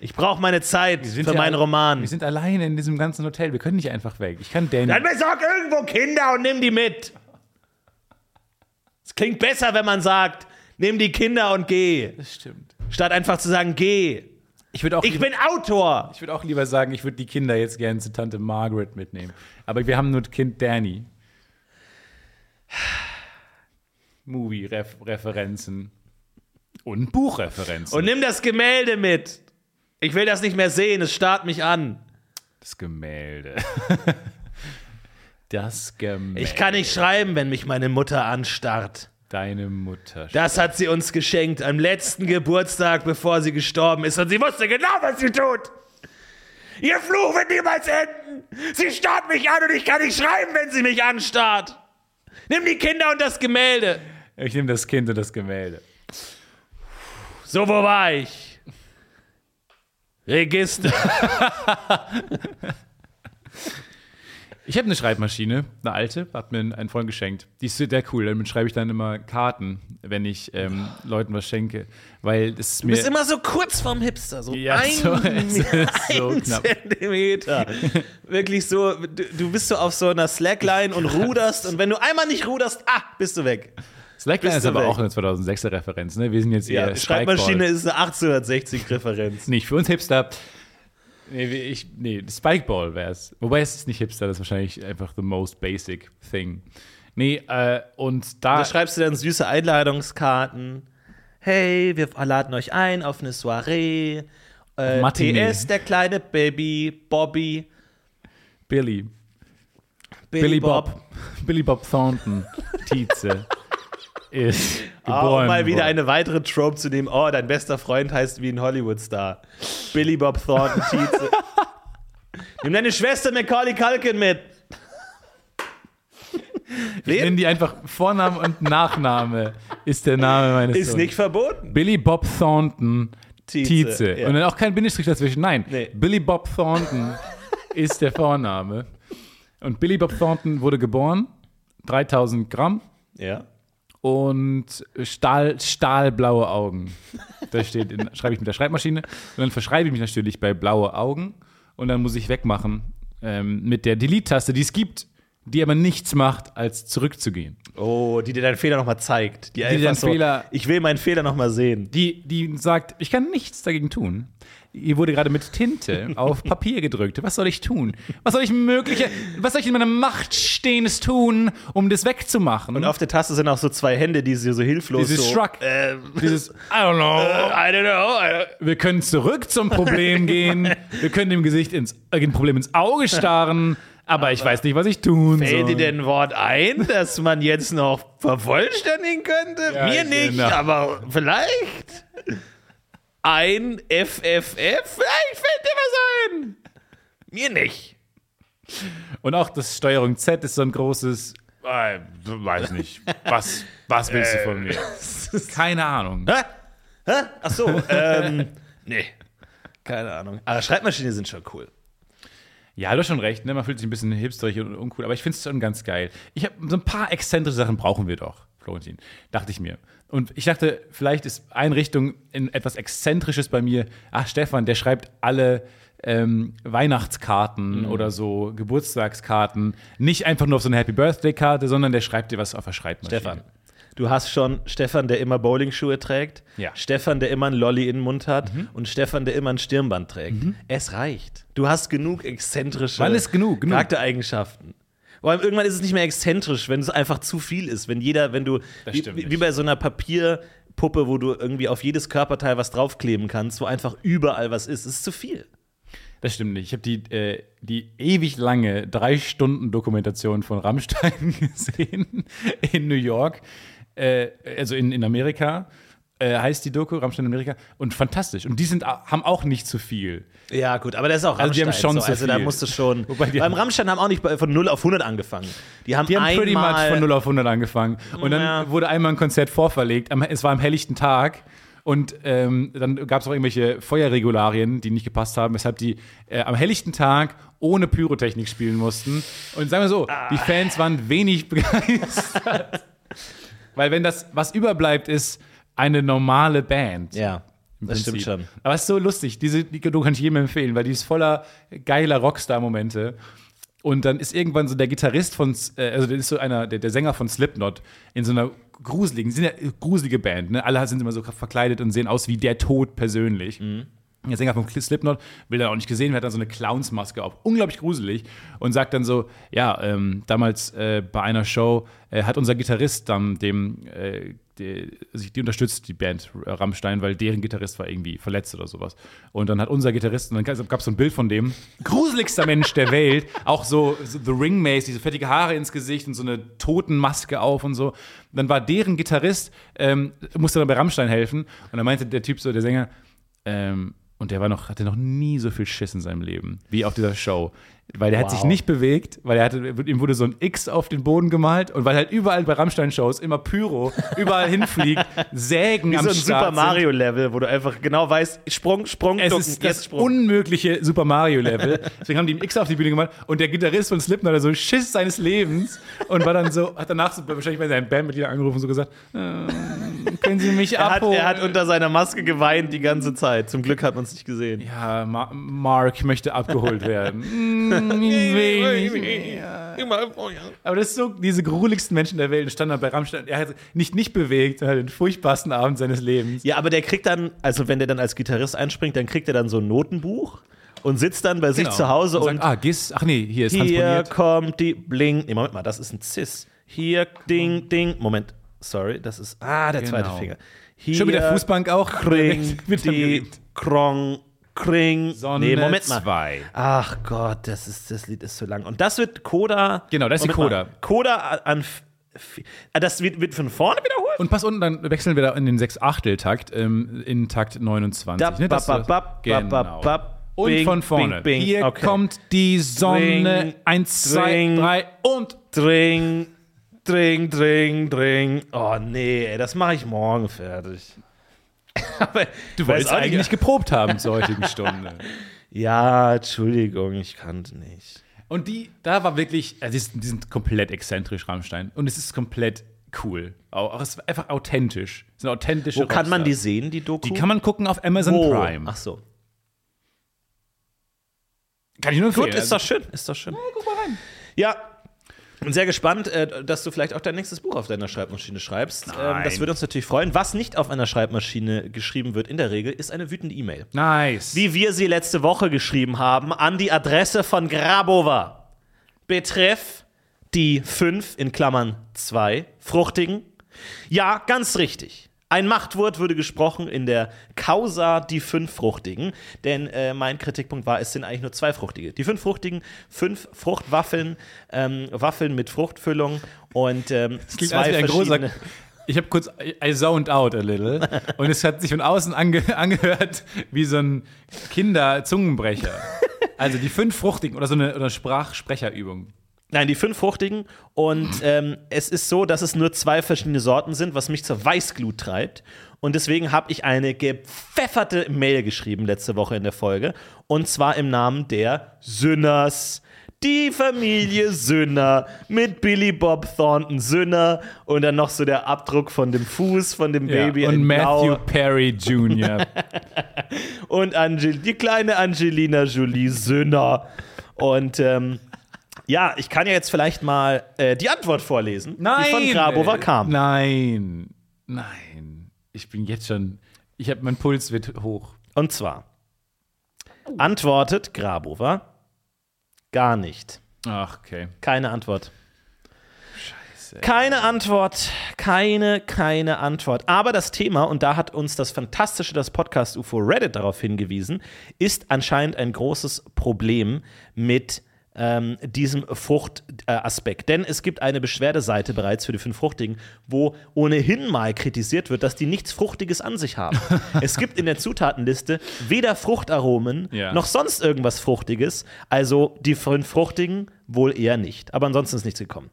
Ich brauche meine Zeit Wir sind für ja meinen Roman. Wir sind alleine in diesem ganzen Hotel. Wir können nicht einfach weg. Ich kann Danny. Dann besorg irgendwo Kinder und nimm die mit. Es klingt besser, wenn man sagt, nimm die Kinder und geh. das stimmt. Statt einfach zu sagen, geh. Ich würde auch, Ich lieber, bin Autor. ich würd auch lieber sagen, ich würde die Kinder jetzt gerne zu Tante Margaret mitnehmen. Aber wir haben nur Kind Danny. Movie-Referenzen. Und Buchreferenzen. Und nimm das Gemälde mit. Ich will das nicht mehr sehen, es starrt mich an. das Gemälde. Das Gemälde. Ich kann nicht schreiben, wenn mich meine Mutter anstarrt. Deine Mutter. Das hat sie uns geschenkt am letzten Geburtstag, bevor sie gestorben ist. Und sie wusste genau, was sie tut. Ihr Fluch wird niemals enden. Sie starrt mich an und ich kann nicht schreiben, wenn sie mich anstarrt. Nimm die Kinder und das Gemälde. Ich nehme das Kind und das Gemälde. So, wo war ich? Register. Ich habe eine Schreibmaschine, eine alte, hat mir ein Freund geschenkt. Die ist sehr cool. Damit schreibe ich dann immer Karten, wenn ich ähm, Leuten was schenke. Weil es ist Du mir. bist immer so kurz vorm Hipster, so Ja, ein, so- so ein. Zentimeter. Wirklich so, du, du bist so auf so einer Slackline und ruderst und wenn du einmal nicht ruderst, ah, bist du weg. Slackline ist du aber weg. auch eine 2006er Referenz. Ne? Wir sind jetzt eher Ja, Schreibmaschine ist eine 1860-Referenz. Nicht für uns Hipster. Nee, ich, nee Spikeball wäre es. Wobei es ist nicht Hipster, das ist wahrscheinlich einfach the most basic thing. Nee, äh, und da. Da schreibst du dann süße Einladungskarten. Hey, wir laden euch ein auf eine Soiree. Äh, Matinee. PS, der kleine Baby, Bobby, Billy. Billy, Billy Bob. Bob. Billy Bob Thornton. Tietze. Ist Ah, geboren. um mal wieder eine weitere Trope zu nehmen. Oh, dein bester Freund heißt wie ein Hollywood-Star. Billy Bob Thornton Tietze. Nimm deine Schwester Macaulay Culkin mit. Ich nenne die einfach Vorname und Nachname ist der Name meines Ist Sohnes. nicht verboten. Billy Bob Thornton Tietze, Tietze. ja. Und dann auch kein Bindestrich dazwischen. Nein, Nee. Billy Bob Thornton ist der Vorname. Und Billy Bob Thornton wurde geboren, 3000 Gramm Ja. Und Stahl, stahlblaue Augen. Das steht in, schreibe ich mit der Schreibmaschine. Und dann verschreibe ich mich natürlich bei blaue Augen. Und dann muss ich wegmachen ähm, mit der Delete-Taste, die es gibt, die aber nichts macht, als zurückzugehen. Oh, die dir deinen Fehler nochmal zeigt. Die, dir einfach deinen so, Fehler- Ich will meinen Fehler nochmal sehen. Die, die sagt, ich kann nichts dagegen tun. Ihr wurde gerade mit Tinte auf Papier gedrückt. Was soll ich tun? Was soll ich mögliche, was soll ich in meiner Macht Stehendes tun, um das wegzumachen? Und auf der Taste sind auch so zwei Hände, die sie so hilflos Dieses so. Shrug. Ähm, dieses, I don't know. I don't know. Wir können zurück zum Problem gehen. Wir können dem Gesicht ins, äh, dem Problem ins Auge starren. Aber ich weiß nicht, was ich tun soll. Fällt dir denn ein Wort ein, das man jetzt noch vervollständigen könnte? Ja, Mir nicht, genau. aber vielleicht. Ein FFF? Vielleicht fällt dir was ein. Mir nicht. Und auch das Steuerung Z ist so ein großes, äh, weiß nicht, was, was willst du von mir? Keine Ahnung. Hä? Hä? Ach so, ähm, nee. Keine Ahnung. Aber Schreibmaschinen sind schon cool. Ja, du hast schon recht, ne? man fühlt sich ein bisschen hipsterig und uncool, aber ich finde es schon ganz geil. Ich habe so ein paar exzentrische Sachen brauchen wir doch, Florentin, dachte ich mir. Und ich dachte, vielleicht ist Einrichtung in etwas Exzentrisches bei mir. Ach, Stefan, der schreibt alle ähm, Weihnachtskarten oder so Geburtstagskarten. Nicht einfach nur auf so eine Happy Birthday-Karte, sondern der schreibt dir was auf der Schreibmaschine. Stefan. Du hast schon Stefan, der immer Bowlingschuhe trägt, Ja. Stefan, der immer einen Lolli in den Mund hat und Stefan, der immer ein Stirnband trägt. Es reicht. Du hast genug exzentrische genug? Genug. Charaktereigenschaften. Vor allem irgendwann ist es nicht mehr exzentrisch, wenn es einfach zu viel ist. Wenn jeder, wenn du, Das wie, wie, bei so einer Papierpuppe, wo du irgendwie auf jedes Körperteil was draufkleben kannst, wo einfach überall was ist, ist zu viel. Das stimmt nicht. Ich habe die, äh, die ewig lange drei Stunden Dokumentation von Rammstein gesehen in New York, äh, also in, in Amerika. Äh, heißt die Doku, Rammstein in Amerika. Und fantastisch. Und die sind, haben auch nicht zu viel. Ja, gut, aber das ist auch Also die Rammstein. haben schon so. zu Also da viel. musst du schon. Beim Rammstein haben auch nicht von 0 auf 100 angefangen. Die haben, Die haben pretty much von 0 auf 100 angefangen. Und dann Ja. wurde einmal ein Konzert vorverlegt. Es war am helllichten Tag. Und ähm, dann gab es auch irgendwelche Feuerregularien, die nicht gepasst haben, weshalb die äh, am helllichten Tag ohne Pyrotechnik spielen mussten. Und sagen wir so, Ah. die Fans waren wenig begeistert. Weil wenn das, was überbleibt, ist eine normale Band. Ja, das stimmt schon. Aber es ist so lustig. Diese die Doku kann ich jedem empfehlen, weil die ist voller geiler Rockstar-Momente. Und dann ist irgendwann so der Gitarrist von, äh, also der ist so einer, der, der Sänger von Slipknot in so einer gruseligen, sind ja gruselige Band, ne? Alle sind immer so verkleidet und sehen aus wie der Tod persönlich. Der Sänger von Slipknot will dann auch nicht gesehen, hat dann so eine Clownsmaske auf. Unglaublich gruselig. Und sagt dann so: Ja, ähm, damals äh, bei einer Show äh, hat unser Gitarrist dann dem, äh, die, die unterstützt die Band äh, Rammstein, weil deren Gitarrist war irgendwie verletzt oder sowas. Und dann hat unser Gitarrist, und dann gab es so ein Bild von dem, gruseligster Mensch der Welt, auch so, so The Ring-Mace, diese fettige Haare ins Gesicht und so eine Totenmaske auf und so. Dann war deren Gitarrist, ähm, musste dann bei Rammstein helfen. Und dann meinte der Typ so, der Sänger, ähm, und der war noch, hatte noch nie so viel Schiss in seinem Leben wie auf dieser Show. Weil der hat sich Wow. nicht bewegt, weil er hatte, ihm wurde so ein X auf den Boden gemalt und weil halt überall bei Rammstein-Shows immer Pyro überall hinfliegt, Sägen Wie am so ein Start Super Mario-Level, wo du einfach genau weißt, Sprung, Sprung, Es ducken, ist das Sprung. unmögliche Super Mario-Level. Deswegen haben die ein X auf die Bühne gemacht und der Gitarrist von Slipknot hatte so Schiss seines Lebens und war dann so, hat danach so wahrscheinlich bei seinen Bandmitgliedern angerufen und so gesagt, äh, können Sie mich er, hat, abholen? er hat unter seiner Maske geweint die ganze Zeit. Zum Glück hat man es nicht gesehen. ja, Ma Mark möchte abgeholt werden. Aber das ist so, diese gruseligsten Menschen der Welt standen dann bei Rammstein. Er hat nicht nicht bewegt, er hat den furchtbarsten Abend seines Lebens. Ja, aber der kriegt dann, also wenn der dann als Gitarrist einspringt, dann kriegt er dann so ein Notenbuch und sitzt dann bei sich Genau. zu Hause und, sagt, ah, Gis, ach nee, hier ist hier transponiert. kommt die Bling. Nee, Moment mal, das ist ein Cis. Hier, Ding, Ding. Moment, sorry, das ist, ah, der zweite Genau. Finger. Hier, Schon mit der Fußbank auch. Kring, die. Krong, Kring. Sonne nee, Moment mal. zwei. Ach Gott, das, ist, das Lied ist zu lang. Und das wird Coda. Genau, das ist die Coda. mal, Coda an. Ah, Das wird, wird von vorne wiederholt? Und pass unten, dann wechseln wir da in den 6-Achtel-Takt, ähm, in Takt 29. Da, ne? Das bap, so- bap, bap, genau. Und bing, von vorne. bing, bing. Hier Okay. kommt die Sonne. Dring, Eins, zwei, dring. drei und. Dring, dring, dring, dring. Oh nee, ey, das mache ich morgen fertig. Aber Du wolltest eigentlich geprobt haben zur heutigen Stunde. Ja, Entschuldigung, ich kannte nicht. Und die, da war wirklich, also die, sind, die sind komplett exzentrisch, Rammstein. Und es ist komplett cool. Auch, es ist einfach authentisch. Es sind authentische Wo kann man die Rockstars. sehen, die Doku? Die kann man gucken auf Amazon Wo? Prime. Ach so. Kann ich nur empfehlen. Gut, ist doch schön, ist doch schön. guck mal rein. Ja, bin sehr gespannt, äh, dass du vielleicht auch dein nächstes Buch auf deiner Schreibmaschine schreibst. Ähm, das würde uns natürlich freuen. Was nicht auf einer Schreibmaschine geschrieben wird in der Regel, ist eine wütende E-Mail. Nice. Wie wir sie letzte Woche geschrieben haben, an die Adresse von Grabova. Betreff die 5 in Klammern 2 Fruchtigen. Ja, ganz richtig. Ein Machtwort wurde gesprochen in der Causa die fünf Fruchtigen, denn äh, mein Kritikpunkt war, es sind eigentlich nur zwei Fruchtige. Die fünf Fruchtigen, fünf Fruchtwaffeln, ähm, Waffeln mit Fruchtfüllung und ähm, klingt zwei als verschiedene. Ich habe kurz, I zoned out a little. und es hat sich von außen ange angehört wie so ein Kinder-Zungenbrecher. Also die fünf Fruchtigen oder so eine, oder Sprachsprecherübung. Nein, die fünf fruchtigen. Und ähm, es ist so, dass es nur zwei verschiedene Sorten sind, was mich zur Weißglut treibt. Und deswegen habe ich eine gepfefferte Mail geschrieben letzte Woche in der Folge. Und zwar im Namen der Sünners. Die Familie Sünner mit Billy Bob Thornton Sünner und dann noch so der Abdruck von dem Fuß von dem Baby und Matthew Blau. Perry Jr. und Angel die kleine Angelina Jolie Sünner. Und ähm, ja, ich kann ja jetzt vielleicht mal äh, die Antwort vorlesen, die von Grabova kam. Nein. Nein. Ich bin jetzt schon. Ich habe mein Puls wird hoch. Und zwar antwortet Grabova gar nicht. Ach, okay. Keine Antwort. Keine Antwort, keine, keine Antwort. Aber das Thema, und da hat uns das Fantastische, das Podcast UFO Reddit darauf hingewiesen, ist anscheinend ein großes Problem mit ähm, diesem Fruchtaspekt. Denn es gibt eine Beschwerdeseite bereits für die fünf Fruchtigen, wo ohnehin mal kritisiert wird, dass die nichts Fruchtiges an sich haben. es gibt in der Zutatenliste weder Fruchtaromen Ja. noch sonst irgendwas Fruchtiges. Also die fünf Fruchtigen wohl eher nicht. Aber ansonsten ist nichts gekommen.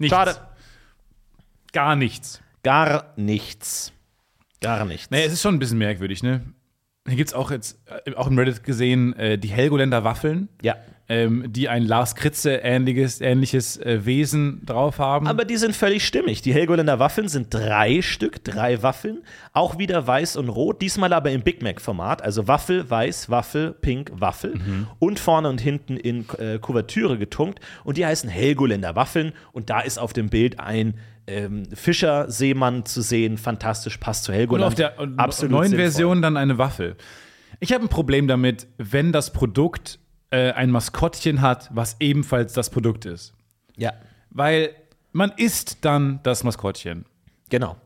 Nichts. Schade. Gar nichts. Gar nichts. Gar nichts. Naja, es ist schon ein bisschen merkwürdig, ne? Hier gibt es auch jetzt, äh, auch im Reddit gesehen, äh, die Helgoländer Waffeln. ja. Ähm, die ein Lars Kritze ähnliches, ähnliches äh, Wesen drauf haben. Aber die sind völlig stimmig. Die Helgoländer Waffeln sind drei Stück, drei Waffeln. Auch wieder weiß und rot, diesmal aber im Big Mac-Format. Also Waffel, weiß, Waffel, pink, Waffel. Und vorne und hinten in äh, Kuvertüre getunkt. Und die heißen Helgoländer Waffeln. Und da ist auf dem Bild ein ähm, Fischer-Seemann zu sehen. Fantastisch, passt zu Und Helgoland. auf der und neuen sinnvoll. Version dann eine Waffel. Ich habe ein Problem damit, wenn das Produkt äh, ein Maskottchen hat, was ebenfalls das Produkt ist. Ja, Weil man isst dann das Maskottchen. genau.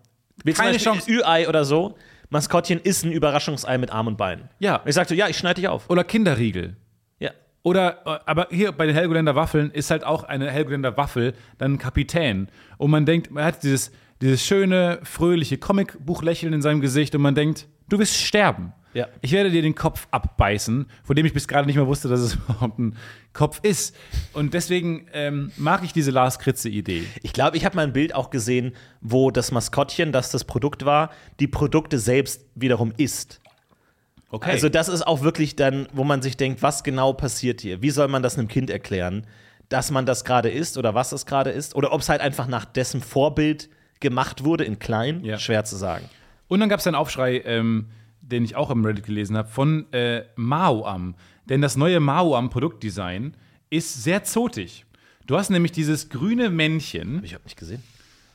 Wie Keine Chance. Ü-Ei oder so. Maskottchen ist ein Überraschungsei mit Arm und Beinen. Ja. Ich sagte, ja, ich schneide dich auf. Oder Kinderriegel. Ja. Oder, äh, aber hier bei den Helgoländer Waffeln ist halt auch eine Helgoländer Waffel dann ein Kapitän. Und man denkt, man hat dieses, dieses schöne, fröhliche Comicbuchlächeln in seinem Gesicht und man denkt, du wirst sterben. Ja. Ich werde dir den Kopf abbeißen, von dem ich bis gerade nicht mehr wusste, dass es überhaupt ein Kopf ist. Und deswegen ähm, mag ich diese Lars Kritze-Idee. Ich glaube, ich habe mal ein Bild auch gesehen, wo das Maskottchen, das das Produkt war, die Produkte selbst wiederum isst. Okay. Also das ist auch wirklich dann, wo man sich denkt, was genau passiert hier? Wie soll man das einem Kind erklären, dass man das gerade isst oder was es gerade ist? Oder ob es halt einfach nach dessen Vorbild gemacht wurde in klein? Ja. Schwer zu sagen. Und dann gab es einen Aufschrei, ähm, den ich auch im Reddit gelesen habe, von äh, Maoam. Denn das neue Maoam-Produktdesign ist sehr zotig. Du hast nämlich dieses grüne Männchen. Ich habe nicht gesehen.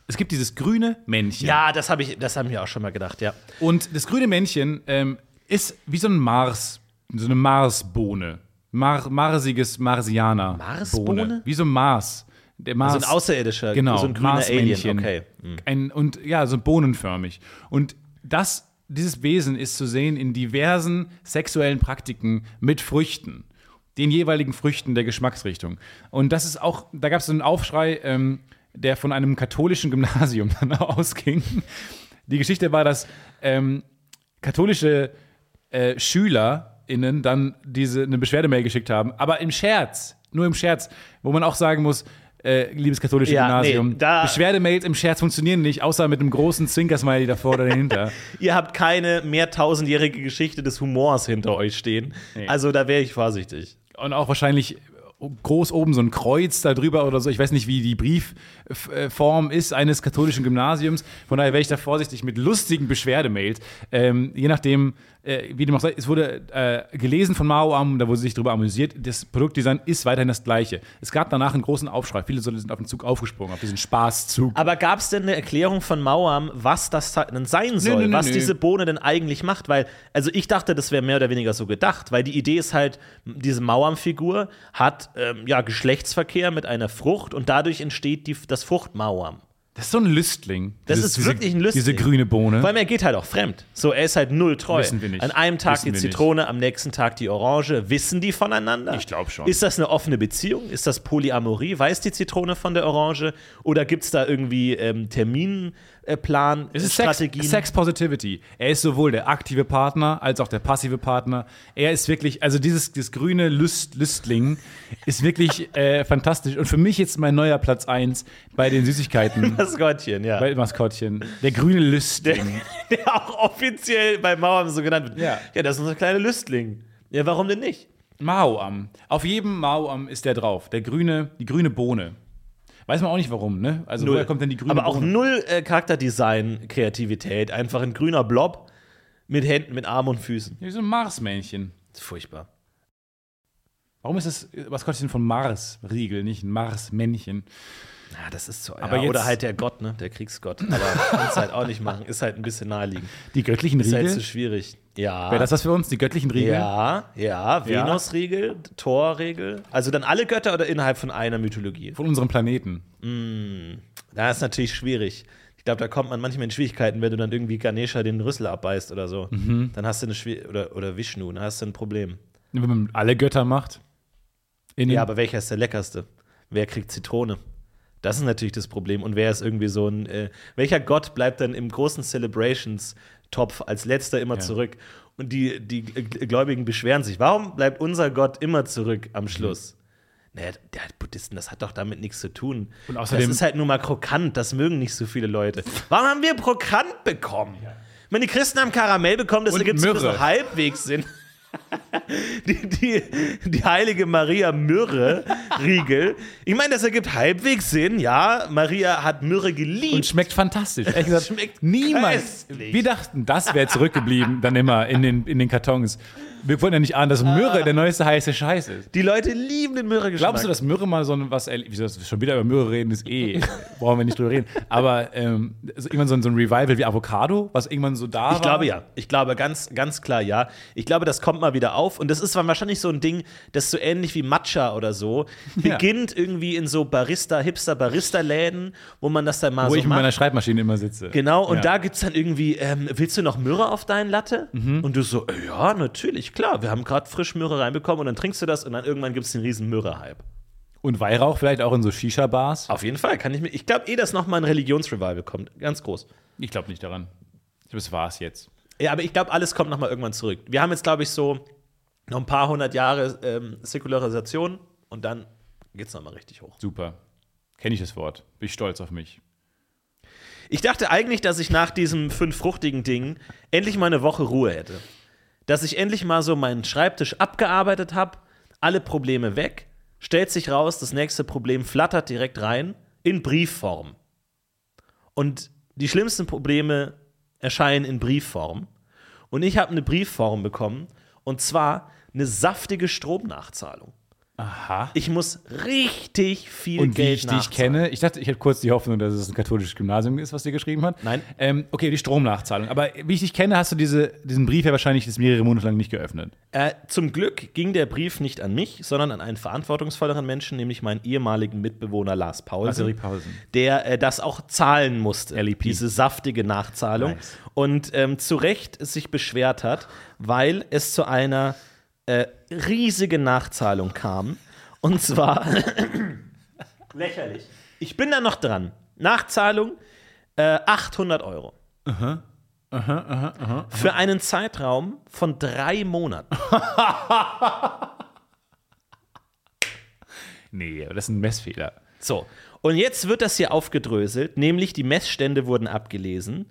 Es gibt dieses grüne Männchen. Ja, das habe ich, das haben wir auch schon mal gedacht, ja. Und das grüne Männchen ähm, ist wie so ein Mars, so eine Marsbohne. Mar marsiges Marsianer. Marsbohne? Bohne. Wie so ein Mars. Der Mars. So ein außerirdischer, genau, so ein grüner Alien. Okay. Ein, und ja, so bohnenförmig. Und das, dieses Wesen ist zu sehen in diversen sexuellen Praktiken mit Früchten. Den jeweiligen Früchten der Geschmacksrichtung. Und das ist auch, da gab es einen Aufschrei, ähm, der von einem katholischen Gymnasium dann ausging. Die Geschichte war, dass ähm, katholische äh, SchülerInnen dann diese eine Beschwerdemail geschickt haben, aber im Scherz, nur im Scherz, wo man auch sagen muss, äh, liebes katholische Ja, Gymnasium, nee, da- Beschwerdemails im Scherz funktionieren nicht, außer mit einem großen Zwinkersmiley davor oder dahinter. Ihr habt keine mehr tausendjährige Geschichte des Humors hinter euch stehen. Also da wäre ich vorsichtig. Und auch wahrscheinlich groß oben so ein Kreuz da drüber oder so. Ich weiß nicht, wie die Briefform ist eines katholischen Gymnasiums. Von daher wäre ich da vorsichtig mit lustigen Beschwerdemails. Ähm, je nachdem, äh, wie dem auch sei, es wurde äh, gelesen von Mao Am, da wurde sich darüber amüsiert. Das Produktdesign ist weiterhin das gleiche. Es gab danach einen großen Aufschrei. Viele sind auf den Zug aufgesprungen, auf diesen Spaßzug. Aber gab es denn eine Erklärung von Mauam, was das denn sein soll, nö, nö, was nö. diese Bohne denn eigentlich macht? Weil, also ich dachte, das wäre mehr oder weniger so gedacht, weil die Idee ist halt, diese Mauam-Figur hat ähm, ja Geschlechtsverkehr mit einer Frucht und dadurch entsteht die, das Frucht-Mauam. Das ist so ein Lüstling. Das Dieses- ist wirklich ein Lüstling. Diese grüne Bohne. Vor allem, er geht halt auch fremd. So, er ist halt null treu. Wissen wir nicht. An einem Tag Wissen die. Zitrone, am nächsten Tag die Orange. Wissen die voneinander? Ich glaub schon. Ist das eine offene Beziehung? Ist das Polyamorie? Weiß die Zitrone von der Orange? Oder gibt es da irgendwie ähm, Terminplan, Es ist Sex, Strategien? Sex Positivity. Er ist sowohl der aktive Partner als auch der passive Partner. Er ist wirklich, also dieses, dieses grüne Lüst, Lüstling ist wirklich äh, fantastisch. Und für mich jetzt mein neuer Platz 1 bei den Süßigkeiten. Maskottchen, ja. bei Maskottchen. Der grüne Lüstling. Der auch offiziell bei Mauern so genannt wird. Ja. ja, das ist unser kleiner Lüstling. Ja, warum denn nicht? Mao-Am. Auf jedem Mao-Am ist der drauf. Der grüne, die grüne Bohne. Weiß man auch nicht warum, ne? Also woher kommt denn die grüne Aber auch Bohne? null äh, Charakterdesign, Kreativität. Einfach ein grüner Blob mit Händen, mit Armen und Füßen. Wie so ein Marsmännchen. Das ist furchtbar. Warum ist das Maskottchen von Mars Riegel, nicht ein Mars-Männchen? Ja, das ist so. Aber ja, jetzt- oder halt der Gott, ne? Der Kriegsgott. Aber kannst halt auch nicht machen. Ist halt ein bisschen naheliegend. Die göttlichen Ist halt Riegel? zu schwierig. Ja. Wäre das was für uns? Die göttlichen Riegel? ja, ja, Venus-Regel, Thor-Regel. Also dann alle Götter oder innerhalb von einer Mythologie? Von unserem Planeten. Da ist natürlich schwierig. Ich glaube, da kommt man manchmal in Schwierigkeiten, wenn du dann irgendwie Ganesha den Rüssel abbeißt oder so. Mhm. Dann hast du eine Schwier oder, oder Vishnu, dann hast du ein Problem. Wenn man alle Götter macht. In Ja, aber welcher ist der leckerste? Wer kriegt Zitrone? Das ist natürlich das Problem. Und wer ist irgendwie so ein. Äh, welcher Gott bleibt dann im großen Celebrations-Topf als letzter immer Ja. zurück? Und die, die Gläubigen beschweren sich. Warum bleibt unser Gott immer zurück Mhm. am Schluss? Naja, der Buddhisten, das hat doch damit nichts zu tun. Und außerdem- das ist halt nur mal krokant, das mögen nicht so viele Leute. Warum haben wir krokant bekommen? Ich meine, die Christen haben Karamell bekommen, das ergibt so halbwegs Sinn. die, die, die heilige Maria Myrrhe Riegel. Ich meine, das ergibt halbwegs Sinn, ja. Maria hat Myrrhe geliebt. Und schmeckt fantastisch. Ehrlich gesagt, Schmeckt niemand. köstlich. Wir dachten, das wäre zurückgeblieben, dann immer in den, in den Kartons. Wir wollten ja nicht ahnen, dass Myrrhe der neueste heiße Scheiß ist. die Leute lieben den Myrrhe-Geschmack. Glaubst du, dass Myrrhe mal so ein, was, wieso schon wieder über Myrrhe reden, ist eh, brauchen wir nicht drüber reden. Aber ähm, also irgendwann so ein, so ein Revival wie Avocado, was irgendwann so da war. Ich glaube ja. Ich glaube ganz, ganz klar ja. Ich glaube, das kommt mal wieder auf. Und das ist wahrscheinlich so ein Ding, das so ähnlich wie Matcha oder so Ja. beginnt irgendwie in so Barista, Hipster-Barista-Läden, wo man das dann mal Wo so ich mit macht. meiner Schreibmaschine immer sitze. Genau, und Ja. da gibt es dann irgendwie, ähm, willst du noch Myrrhe auf deinen Latte? Mhm. Und du so, äh, ja, natürlich, klar, wir haben gerade frisch Myrrhe reinbekommen und dann trinkst du das und dann irgendwann gibt es den riesen Myrrhe-Hype. Und Weihrauch vielleicht auch in so Shisha-Bars? Auf jeden Fall, kann ich mir, ich glaube eh, dass nochmal ein Religionsrevival kommt, ganz groß. Ich glaube nicht daran. Das war's jetzt. Ja, aber ich glaube, alles kommt nochmal irgendwann zurück. Wir haben jetzt, glaube ich, so noch ein paar hundert Jahre ähm, Säkularisation und dann geht's nochmal richtig hoch. Super. Kenne ich das Wort. Bin ich stolz auf mich. Ich dachte eigentlich, dass ich nach diesem fünf fruchtigen Ding endlich mal eine Woche Ruhe hätte. Dass ich endlich mal so meinen Schreibtisch abgearbeitet habe, alle Probleme weg, stellt sich raus, das nächste Problem flattert direkt rein in Briefform. Und die schlimmsten Probleme erscheinen in Briefform. Und ich habe eine Briefform bekommen, und zwar eine saftige Stromnachzahlung. Aha. Ich muss richtig viel Und wie Geld ich dich nachzahlen. kenne, ich dachte, ich hätte kurz die Hoffnung, dass es ein katholisches Gymnasium ist, was dir geschrieben hat. Nein. Ähm, okay, die Stromnachzahlung. Aber wie ich dich kenne, hast du diese, diesen Brief ja wahrscheinlich jetzt mehrere Monate lang nicht geöffnet. Äh, zum Glück ging der Brief nicht an mich, sondern an einen verantwortungsvolleren Menschen, nämlich meinen ehemaligen Mitbewohner Lars Paulsen, Also Paulsen. der äh, das auch zahlen musste, LEP. diese saftige Nachzahlung. Nice. Und ähm, zu Recht sich beschwert hat, weil es zu einer äh, riesigen Nachzahlung kam. Und zwar lächerlich. Ich bin da noch dran. Nachzahlung äh, 800 Euro. Für einen Zeitraum von drei Monaten. Nee, aber das ist ein Messfehler. So, und jetzt wird das hier aufgedröselt, nämlich die Messstände wurden abgelesen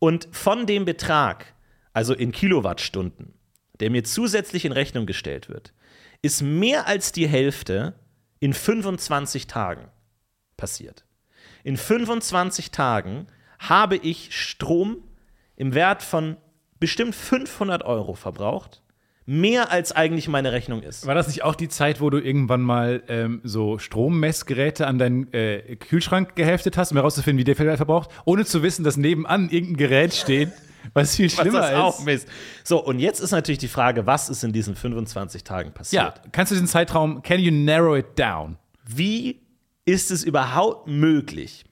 und von dem Betrag, also in Kilowattstunden, der mir zusätzlich in Rechnung gestellt wird, ist mehr als die Hälfte in 25 Tagen passiert. In 25 Tagen habe ich Strom im Wert von bestimmt 500 Euro verbraucht, mehr als eigentlich meine Rechnung ist. War das nicht auch die Zeit, wo du irgendwann mal ähm, so Strommessgeräte an deinen äh, Kühlschrank geheftet hast, um herauszufinden, wie der verbraucht, ohne zu wissen, dass nebenan irgendein Gerät steht, was viel was schlimmer das auch ist? Mist. So, und jetzt ist natürlich die Frage, was ist in diesen 25 Tagen Ja, passiert? kannst du diesen Zeitraum, can you narrow it down? Wie ist es überhaupt möglich?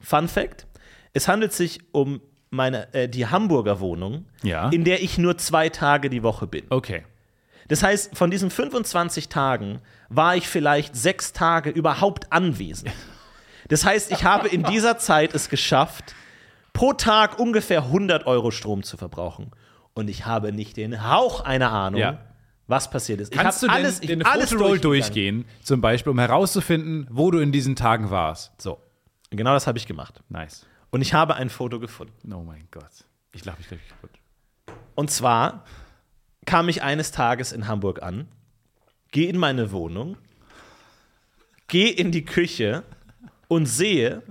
Fun Fact: Es handelt sich um meine, äh, die Hamburger Wohnung, Ja. in der ich nur zwei Tage die Woche bin. Okay. Das heißt, von diesen 25 Tagen war ich vielleicht sechs Tage überhaupt anwesend. Das heißt, ich habe in dieser Zeit es geschafft, pro Tag ungefähr 100 Euro Strom zu verbrauchen. Und ich habe nicht den Hauch einer Ahnung, Ja. was passiert ist. Kannst du denn alles, ich den alles durchgegangen. durchgehen, zum Beispiel, um herauszufinden, wo du in diesen Tagen warst? So, genau das habe ich gemacht. Nice. Und ich habe ein Foto gefunden. Oh mein Gott. Ich glaube, ich glaube, ich kaputt. Und zwar kam ich eines Tages in Hamburg an, gehe in meine Wohnung, gehe in die Küche und sehe,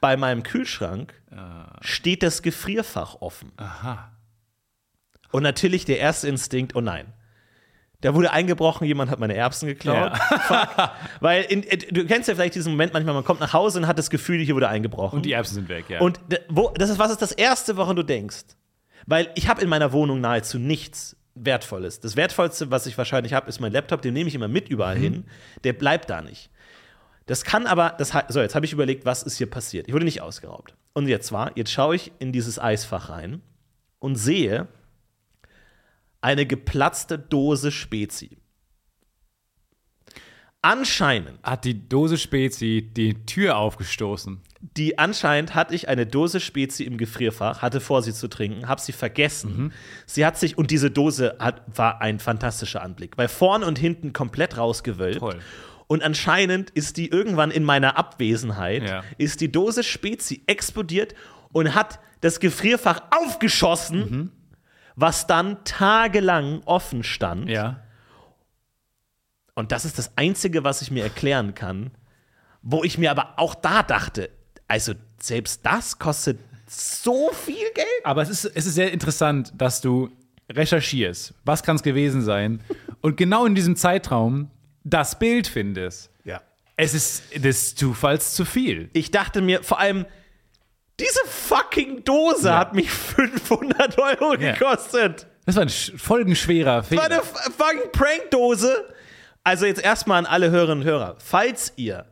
bei meinem Kühlschrank steht das Gefrierfach offen. Und natürlich der erste Instinkt, oh nein. Da wurde eingebrochen, jemand hat meine Erbsen geklaut. Fuck. Weil in, äh, du kennst ja vielleicht diesen Moment manchmal, man kommt nach Hause und hat das Gefühl, hier wurde eingebrochen. Und die Erbsen sind weg, ja. Und wo, das ist, was ist das Erste, woran du denkst? Weil ich habe in meiner Wohnung nahezu nichts Wertvolles. Das Wertvollste, was ich wahrscheinlich habe, ist mein Laptop. Den nehme ich immer mit überall hin. Der bleibt da nicht. Das kann aber, das, so, jetzt habe ich überlegt, was ist hier passiert. Ich wurde nicht ausgeraubt. Und jetzt war, jetzt schaue ich in dieses Eisfach rein und sehe eine geplatzte Dose Spezi. Anscheinend hat die Dose Spezi die Tür aufgestoßen. die anscheinend hatte ich eine Dose Spezi im Gefrierfach, hatte vor, sie zu trinken, habe sie vergessen. Sie hat sich, und diese Dose hat, war ein fantastischer Anblick, weil vorn und hinten komplett rausgewölbt. Toll. Und anscheinend ist die irgendwann in meiner Abwesenheit, Ja. ist die Dose Spezi explodiert und hat das Gefrierfach aufgeschossen, was dann tagelang offen stand. Ja. Und das ist das Einzige, was ich mir erklären kann, wo ich mir aber auch da dachte, also selbst das kostet so viel Geld. Aber es ist, es ist sehr interessant, dass du recherchierst, was kann es gewesen sein, und genau in diesem Zeitraum das Bild findest. Ja. Es ist des Zufalls zu viel. Ich dachte mir vor allem, diese fucking Dose Ja. hat mich 500 Euro Ja. gekostet. Das war ein sch- folgenschwerer Fehler. war eine fucking Prankdose. Also jetzt erstmal an alle Hörerinnen und Hörer. Falls ihr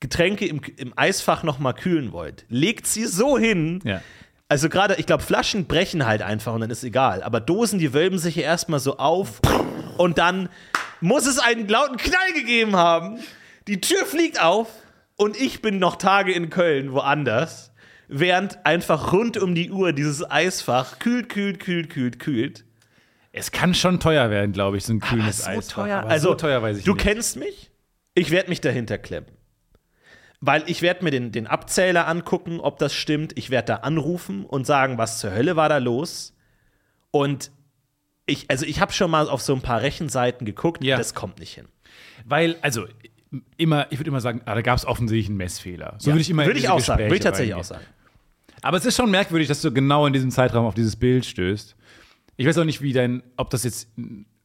Getränke im, im Eisfach noch mal kühlen wollt, legt sie so hin. Ja. Also gerade, ich glaube, Flaschen brechen halt einfach und dann ist egal. Aber Dosen, die wölben sich ja erstmal so auf und dann muss es einen lauten Knall gegeben haben. Die Tür fliegt auf und ich bin noch Tage in Köln woanders, während einfach rund um die Uhr dieses Eisfach kühlt, kühlt, kühlt, kühlt, kühlt. Es kann schon teuer werden, glaube ich, so ein Aber kühles so Eis. teuer. Aber also, so teuer weiß ich du nicht. kennst mich. Ich werde mich dahinter klemmen. Weil ich werde mir den, den Abzähler angucken, ob das stimmt. Ich werde da anrufen und sagen, was zur Hölle war da los. Und ich, also ich habe schon mal auf so ein paar Rechenseiten geguckt, Ja. das kommt nicht hin. Weil, also, immer, ich würde immer sagen, ah, da gab es offensichtlich einen Messfehler. So würde ich immer Würde ich auch sagen. Würde ich tatsächlich auch reingehen. sagen. Aber es ist schon merkwürdig, dass du genau in diesem Zeitraum auf dieses Bild stößt. Ich weiß auch nicht, wie dein, ob das jetzt,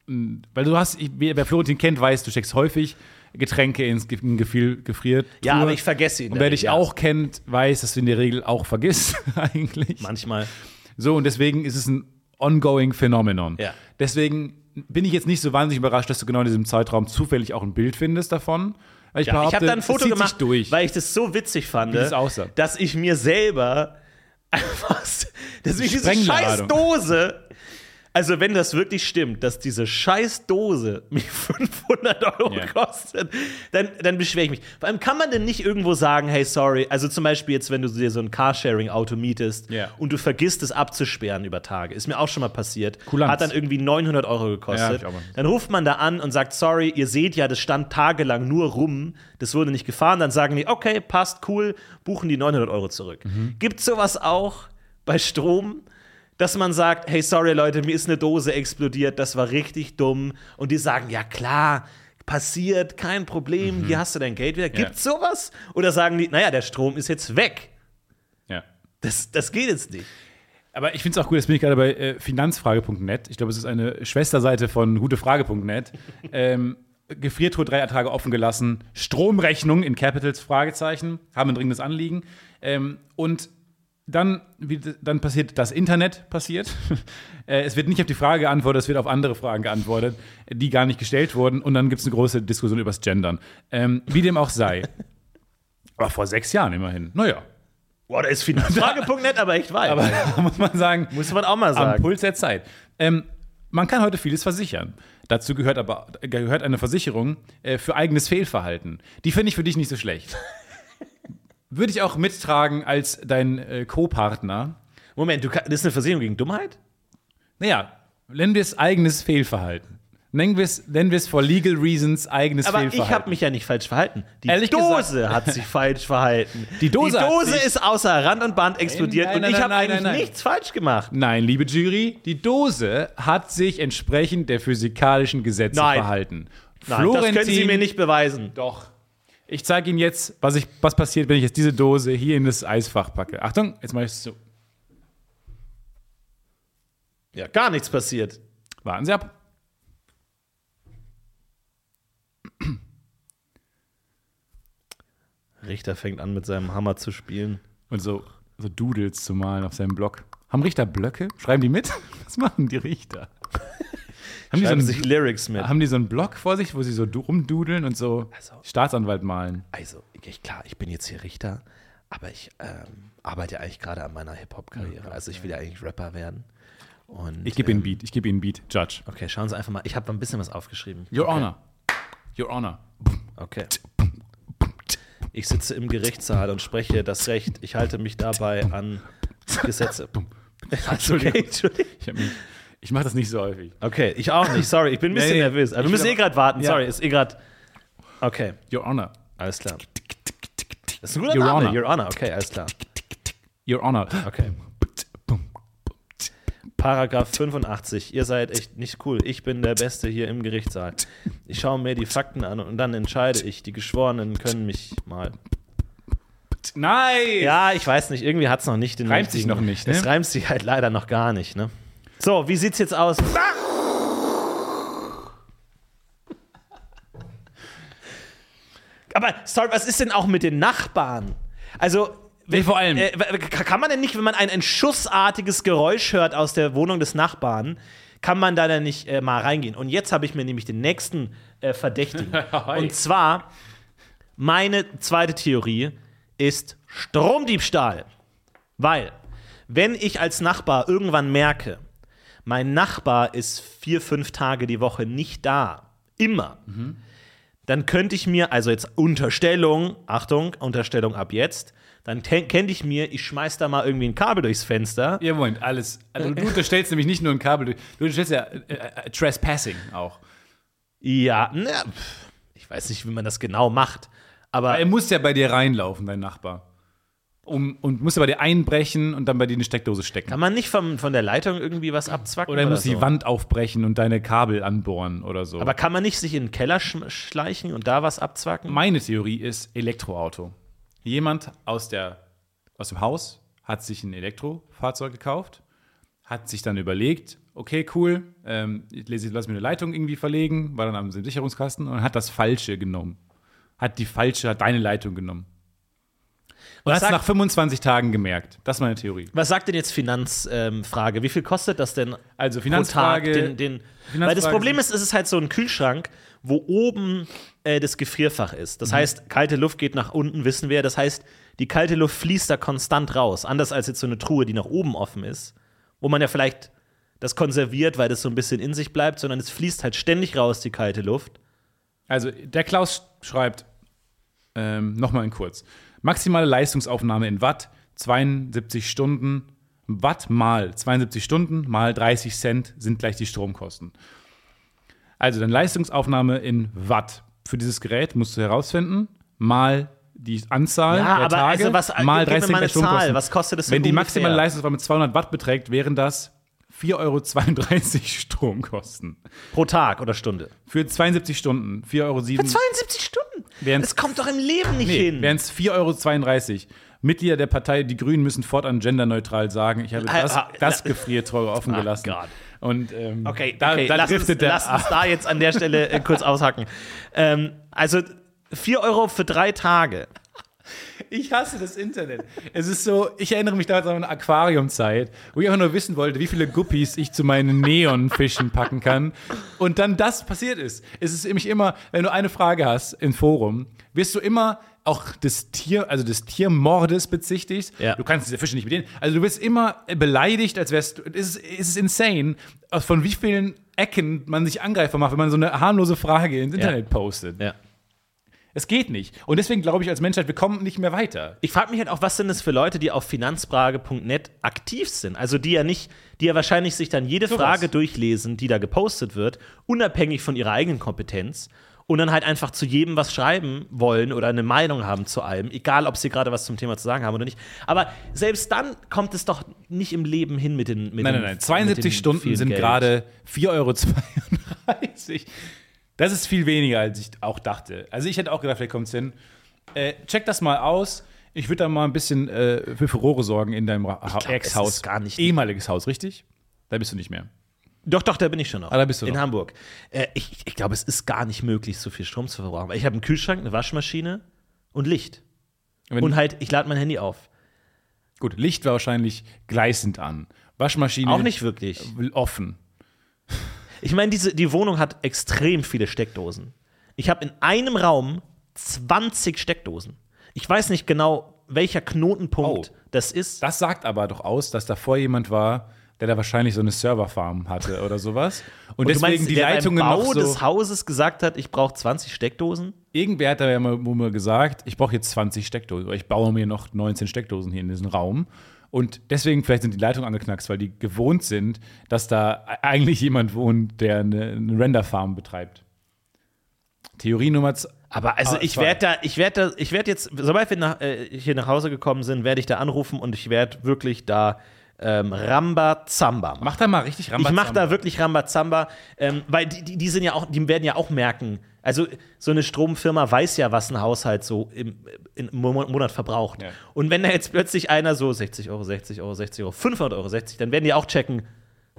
weil du hast, wer Florentin kennt, weiß, du steckst häufig Getränke ins Ge- in Gefühl, gefriert. Ja, aber ich vergesse ihn. Und wer dich ja. auch kennt, weiß, dass du in der Regel auch vergisst, eigentlich. Manchmal. So, und deswegen ist es ein ongoing Phänomenon. Ja. Deswegen bin ich jetzt nicht so wahnsinnig überrascht, dass du genau in diesem Zeitraum zufällig auch ein Bild findest davon. Ich Ja, ich habe da ein Foto gemacht, weil ich das so witzig fand, das dass ich mir selber einfach, dass ich diese scheiß. Dose, also wenn das wirklich stimmt, dass diese scheiß Dose mich 500 Euro Ja. kostet, dann, dann beschwere ich mich. Vor allem kann man denn nicht irgendwo sagen, hey, sorry, also zum Beispiel jetzt, wenn du dir so ein Carsharing-Auto mietest Ja. und du vergisst es abzusperren über Tage, ist mir auch schon mal passiert, Kulanz. hat dann irgendwie 900 Euro Ja, gekostet. mal. Dann ruft man da an und sagt, sorry, ihr seht ja, das stand tagelang nur rum, das wurde nicht gefahren. Dann sagen die, okay, passt, cool, buchen die 900 Euro zurück. Mhm. Gibt sowas auch bei Strom, dass man sagt, hey, sorry Leute, mir ist eine Dose explodiert, das war richtig dumm. Und die sagen, ja klar, passiert, kein Problem, hier hast du dein Geld wieder. Mhm. Ja. Gibt's sowas? Oder sagen die, naja, der Strom ist jetzt weg. ja. Das, das geht jetzt nicht. Aber ich finde es auch cool, jetzt bin ich gerade bei äh, finanzfrage.net. Ich glaube, es ist eine Schwesterseite von gutefrage.net. ähm, Gefriertruhe drei Tage offen gelassen. Stromrechnung in Capitals Fragezeichen. Haben ein dringendes Anliegen. Ähm, und dann, wie, dann passiert das Internet passiert. äh, es wird nicht auf die Frage geantwortet, es wird auf andere Fragen geantwortet, die gar nicht gestellt wurden. Und dann gibt es eine große Diskussion über das Gendern. Ähm, wie dem auch sei. Aber vor sechs Jahren immerhin. Naja. Boah, da ist Finanzfrage.net aber echt weit. Aber da muss man sagen, Muss man auch mal am sagen. Puls der Zeit. Ähm, man kann heute vieles versichern. Dazu gehört aber gehört eine Versicherung äh, für eigenes Fehlverhalten. Die finde ich für dich nicht so schlecht. Würde ich auch mittragen als dein äh, Co-Partner. Moment, du, das ist eine Versicherung gegen Dummheit? Naja, nennen wir es eigenes Fehlverhalten. Nennen wir es, nennen wir es for legal reasons eigenes Aber Fehlverhalten. ich habe mich ja nicht falsch verhalten. Die Ehrlich Dose gesagt- hat sich falsch verhalten. Die Dose hat Dose ist außer Rand und Band explodiert Nein, und nein, ich nein, habe eigentlich nein, nichts falsch gemacht. Nein, liebe Jury, die Dose hat sich entsprechend der physikalischen Gesetze verhalten. Nein, das können Sie mir nicht beweisen. Doch. Ich zeige Ihnen jetzt, was, ich, was passiert, wenn ich jetzt diese Dose hier in das Eisfach packe. Achtung, jetzt mache ich es so. Ja, gar nichts passiert. Warten Sie ab. Richter fängt an, mit seinem Hammer zu spielen. Und so, so Doodles zu malen auf seinem Blog. Haben Richter Blöcke? Schreiben die mit? Was machen die Richter? Haben, die so einen, sich Lyrics mit. haben die so einen Blog vor sich, wo sie so du- rumdudeln und so Also- Staatsanwalt malen? Also, ich, klar, ich bin jetzt hier Richter, aber ich ähm, arbeite eigentlich gerade an meiner Hip-Hop-Karriere. Also, ich will ja eigentlich Rapper werden. Und, Ich gebe Ihnen ähm, Beat, ich gebe Ihnen Beat, Judge. Okay, schauen Sie einfach mal. Ich habe ein bisschen was aufgeschrieben. Your okay. Honor. Your Honor. Okay. Ich sitze im Gerichtssaal und spreche das Recht. Ich halte mich dabei an Gesetze. Also, okay, Entschuldigung. Ich, hab mich- ich mache das nicht so häufig. Okay, ich auch nicht. Sorry, ich bin ein bisschen Nee, nervös. Aber wir ich müssen eh gerade warten. Ja. Sorry, ist eh gerade. Okay, Your Honor. alles klar. Das ist ein guter Your Name. Honor. Your Honor. Okay, alles klar. Your Honor. Okay. Paragraph 85. Ihr seid echt nicht cool. Ich bin der Beste hier im Gerichtssaal. Ich schaue mir die Fakten an und dann entscheide ich. Die Geschworenen können mich mal. Nein! Ja, ich weiß nicht. Irgendwie hat es noch nicht den Reimt sich noch nicht, ne? Es reimt sich halt leider noch gar nicht, ne? So, wie sieht's jetzt aus? Aber, sorry, was ist denn auch mit den Nachbarn? Also, Nee, vor allem- Äh, kann man denn nicht, wenn man ein, ein schussartiges Geräusch hört aus der Wohnung des Nachbarn, kann man da dann nicht äh, mal reingehen? Und jetzt habe ich mir nämlich den nächsten äh, Verdächtigen. Und zwar, meine zweite Theorie ist Stromdiebstahl. Weil, wenn ich als Nachbar irgendwann merke, mein Nachbar ist vier, fünf Tage die Woche nicht da, immer, dann könnte ich mir, also jetzt Unterstellung, Achtung, Unterstellung ab jetzt, dann könnte ich mir, ich schmeiß da mal irgendwie ein Kabel durchs Fenster. Ja, Moment, alles. Also, du unterstellst nämlich nicht nur ein Kabel, du du unterstellst ja äh, äh, Trespassing auch. Ja, na, ich weiß nicht, wie man das genau macht, aber Er muss ja bei dir reinlaufen, dein Nachbar. Um, und muss bei dir einbrechen und dann bei dir eine Steckdose stecken. kann man nicht vom, von der Leitung irgendwie was abzwacken? Oder er muss so? die Wand aufbrechen und deine Kabel anbohren oder so. Aber kann man nicht sich in den Keller sch schleichen und da was abzwacken? Meine Theorie ist Elektroauto. Jemand aus, der, aus dem Haus hat sich ein Elektrofahrzeug gekauft, hat sich dann überlegt, okay, cool, ähm, ich lese- lass mir eine Leitung irgendwie verlegen, war dann am Sicherungskasten und hat das Falsche genommen. Hat die falsche, hat deine Leitung genommen. Und es sagt- nach 25 Tagen gemerkt. Das ist meine Theorie. Was sagt denn jetzt Finanzfrage? Wie viel kostet das denn Also pro Tag? Finanzfrage. Den, den, Finanzfrage weil das Problem ist, es ist halt so ein Kühlschrank, wo oben äh, das Gefrierfach ist. Mhm. Das heißt, kalte Luft geht nach unten, wissen wir. Das heißt, die kalte Luft fließt da konstant raus. Anders als jetzt so eine Truhe, die nach oben offen ist, wo man ja vielleicht das konserviert, weil das so ein bisschen in sich bleibt, sondern es fließt halt ständig raus, die kalte Luft. Also der Klaus schreibt, ähm, nochmal in kurz, maximale Leistungsaufnahme in Watt, 72 Stunden, Watt mal 72 Stunden mal 30 Cent sind gleich die Stromkosten. Also dann Leistungsaufnahme in Watt für dieses Gerät musst du herausfinden, mal die Anzahl Ja, der aber Tage, also was- mal gib mir 30 Cent mal Zahl. Was kostet das Wenn die maximale ungefähr? Leistungsnahme 200 Watt beträgt, wären das 4,32 Euro Stromkosten. Pro Tag oder Stunde. Für 72 Stunden, 4,07 Euro. 72 Das kommt doch im Leben nicht Nee, hin. wären es 4,32 Euro. Mitglieder der Partei Die Grünen müssen fortan genderneutral sagen, ich habe Ah, das, ah, das la- Gefriertor offen Ah, gelassen. Gott. Und ähm, Okay, da, okay da lass, uns, der. lass uns da jetzt an der Stelle äh, kurz aushacken. Ähm, also 4 Euro für drei Tage. Ich hasse das Internet. Es ist so, ich erinnere mich damals an eine Aquariumzeit, wo ich einfach nur wissen wollte, wie viele Guppies ich zu meinen Neonfischen packen kann. Und dann das passiert ist. Es ist nämlich immer, wenn du eine Frage hast im Forum, wirst du immer auch des Tier, also des Tiermordes bezichtigt. Ja. Du kannst diese Fische nicht bedienen. Also du wirst immer beleidigt, als wärst du. Es ist, es ist insane, von wie vielen Ecken man sich Angreifer macht, wenn man so eine harmlose Frage ins Internet postet. Ja. Es geht nicht. Und deswegen glaube ich als Menschheit, wir kommen nicht mehr weiter. Ich frage mich halt auch, was sind das für Leute, die auf finanzfrage.net aktiv sind? Also die ja nicht, die ja wahrscheinlich sich dann jede Sowas. Frage durchlesen, die da gepostet wird, unabhängig von ihrer eigenen Kompetenz und dann halt einfach zu jedem was schreiben wollen oder eine Meinung haben zu allem, egal ob sie gerade was zum Thema zu sagen haben oder nicht. Aber selbst dann kommt es doch nicht im Leben hin mit den mit Nein, nein, nein. mit 72 dem Stunden sind gerade 4,32 Euro. Das ist viel weniger, als ich auch dachte. Also ich hätte auch gedacht, vielleicht kommt es hin. Äh, check das mal aus. Ich würde da mal ein bisschen äh, für Furore sorgen in deinem Ex-Haus. gar nicht- Ehemaliges Haus, richtig? Da bist du nicht mehr. Doch, doch, da bin ich schon noch. Ah, da bist du In noch. Hamburg. Äh, ich ich glaube, es ist gar nicht möglich, so viel Strom zu verbrauchen. Weil Ich habe einen Kühlschrank, eine Waschmaschine und Licht. Wenn- Und halt, ich lade mein Handy auf. Gut, Licht war wahrscheinlich gleißend an. Waschmaschine Auch nicht wirklich. offen. Ich meine, diese, die Wohnung hat extrem viele Steckdosen. Ich habe in einem Raum 20 Steckdosen. Ich weiß nicht genau, welcher Knotenpunkt Oh. das ist. Das sagt aber doch aus, dass davor jemand war, der da wahrscheinlich so eine Serverfarm hatte oder sowas. Und, Und deswegen meinst, die der Leitungen beim Bau so. des Hauses gesagt hat, ich brauche 20 Steckdosen? Irgendwer hat da ja mal, gesagt, ich brauche jetzt 20 Steckdosen, ich baue mir noch 19 Steckdosen hier in diesem Raum. Und deswegen vielleicht sind die Leitungen angeknackst, weil die gewohnt sind, dass da e- eigentlich jemand wohnt, der eine, eine Render-Farm betreibt. Theorie Nummer zwei. Aber also Ah, ich werde da, ich werde da, ich werde jetzt, sobald wir nach, äh, hier nach Hause gekommen sind, werde ich da anrufen und ich werde wirklich da ähm, Rambazamba machen. Mach da mal richtig Ich Rambazamba. mache da wirklich Rambazamba, ähm, weil die, die, die sind ja auch, die werden ja auch merken. Also so eine Stromfirma weiß ja, was ein Haushalt so im, im Mo- Monat verbraucht. Ja. Und wenn da jetzt plötzlich einer so 60 Euro, 60 Euro, 60 Euro, 500 Euro, 60, dann werden die auch checken,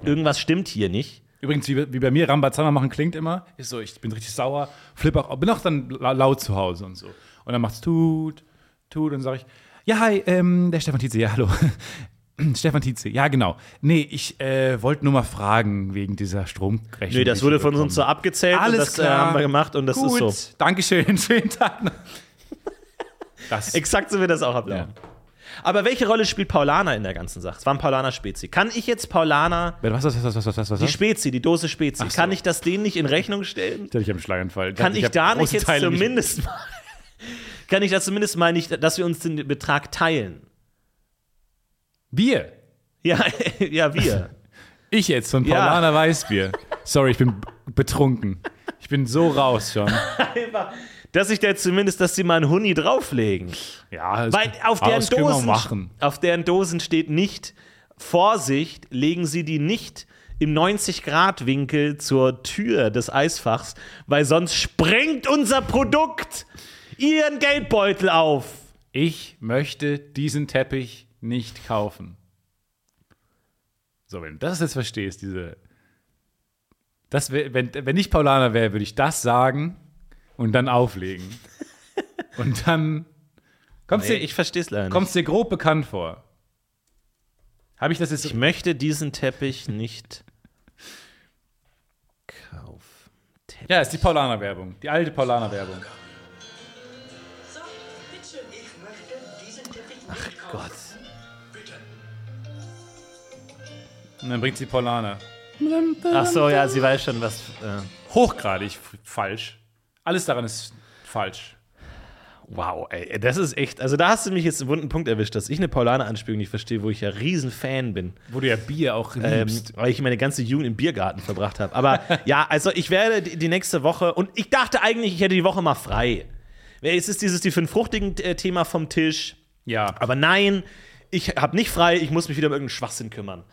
irgendwas stimmt hier nicht. Übrigens, wie, wie bei mir Rambazamba machen klingt immer, ist so, ich bin richtig sauer, flippe auch, bin auch dann la- laut zu Hause und so. Und dann macht's tut, tut, und sage ich, ja, hi, ähm, der Stefan Tietze, ja, hallo. Stefan Tietze, ja, genau. Nee, ich äh, wollte nur mal fragen wegen dieser Stromrechnung. Nee, das wurde ich von uns so abgezählt Alles und das äh, klar. haben wir gemacht und das Gut, ist so. Dankeschön, schönen Tag noch. Das, Exakt so wird das auch ablaufen. Aber welche Rolle spielt Paulaner in der ganzen Sache? Es war ein Paulaner Spezi. Kann ich jetzt Paulaner, was, was, was, was, was, was, was? die Spezi, die Dose Spezi, so. kann ich das denen nicht in Rechnung stellen? Hatte ich am Schlaganfall. Kann ich, hab da nicht jetzt Teile nicht- zumindest mal, kann ich das zumindest mal nicht, dass wir uns den Betrag teilen? Bier. Ja, ja, wir. Ich jetzt von Ja. Paulaner Weißbier. Sorry, ich bin betrunken. Ich bin so raus schon. Dass ich da zumindest, dass sie mal einen Huni drauflegen. Ja, das, Weil auf deren, das Dosen, machen. auf deren Dosen steht nicht, Vorsicht, legen Sie die nicht im 90-Grad-Winkel zur Tür des Eisfachs, weil sonst sprengt unser Produkt Ihren Geldbeutel auf. Ich möchte diesen Teppich nicht kaufen. So, wenn du das jetzt verstehst, diese. Das wär, wenn, wenn ich Paulaner wäre, würde ich das sagen und dann auflegen. Und dann. Kommst Nee, dir, ich verstehe es leider nicht. kommst dir grob bekannt vor? Habe ich das jetzt. Ich möchte diesen Teppich nicht kaufen. Teppich. Ja, ist die Paulaner-Werbung. Die alte Paulaner-Werbung. So, bitteschön, ich möchte diesen Teppich nicht kaufen. Gott. Und dann bringt sie Paulaner. Ach so, ja, sie weiß schon, was. Äh, Hochgradig falsch. Alles daran ist falsch. wow, ey, das ist echt. Also, da hast du mich jetzt einen wunden Punkt erwischt, dass ich eine Paulaner-Anspielung nicht verstehe, wo ich ja riesen Fan bin. Wo du ja Bier auch Ähm, liebst. weil ich meine ganze Jugend im Biergarten verbracht habe. Aber ja, also ich werde die, die nächste Woche und ich dachte eigentlich, ich hätte die Woche mal frei. Es ist dieses die fünf fruchtigen äh, Thema vom Tisch. ja. Aber nein, ich habe nicht frei, ich muss mich wieder um irgendeinen Schwachsinn kümmern.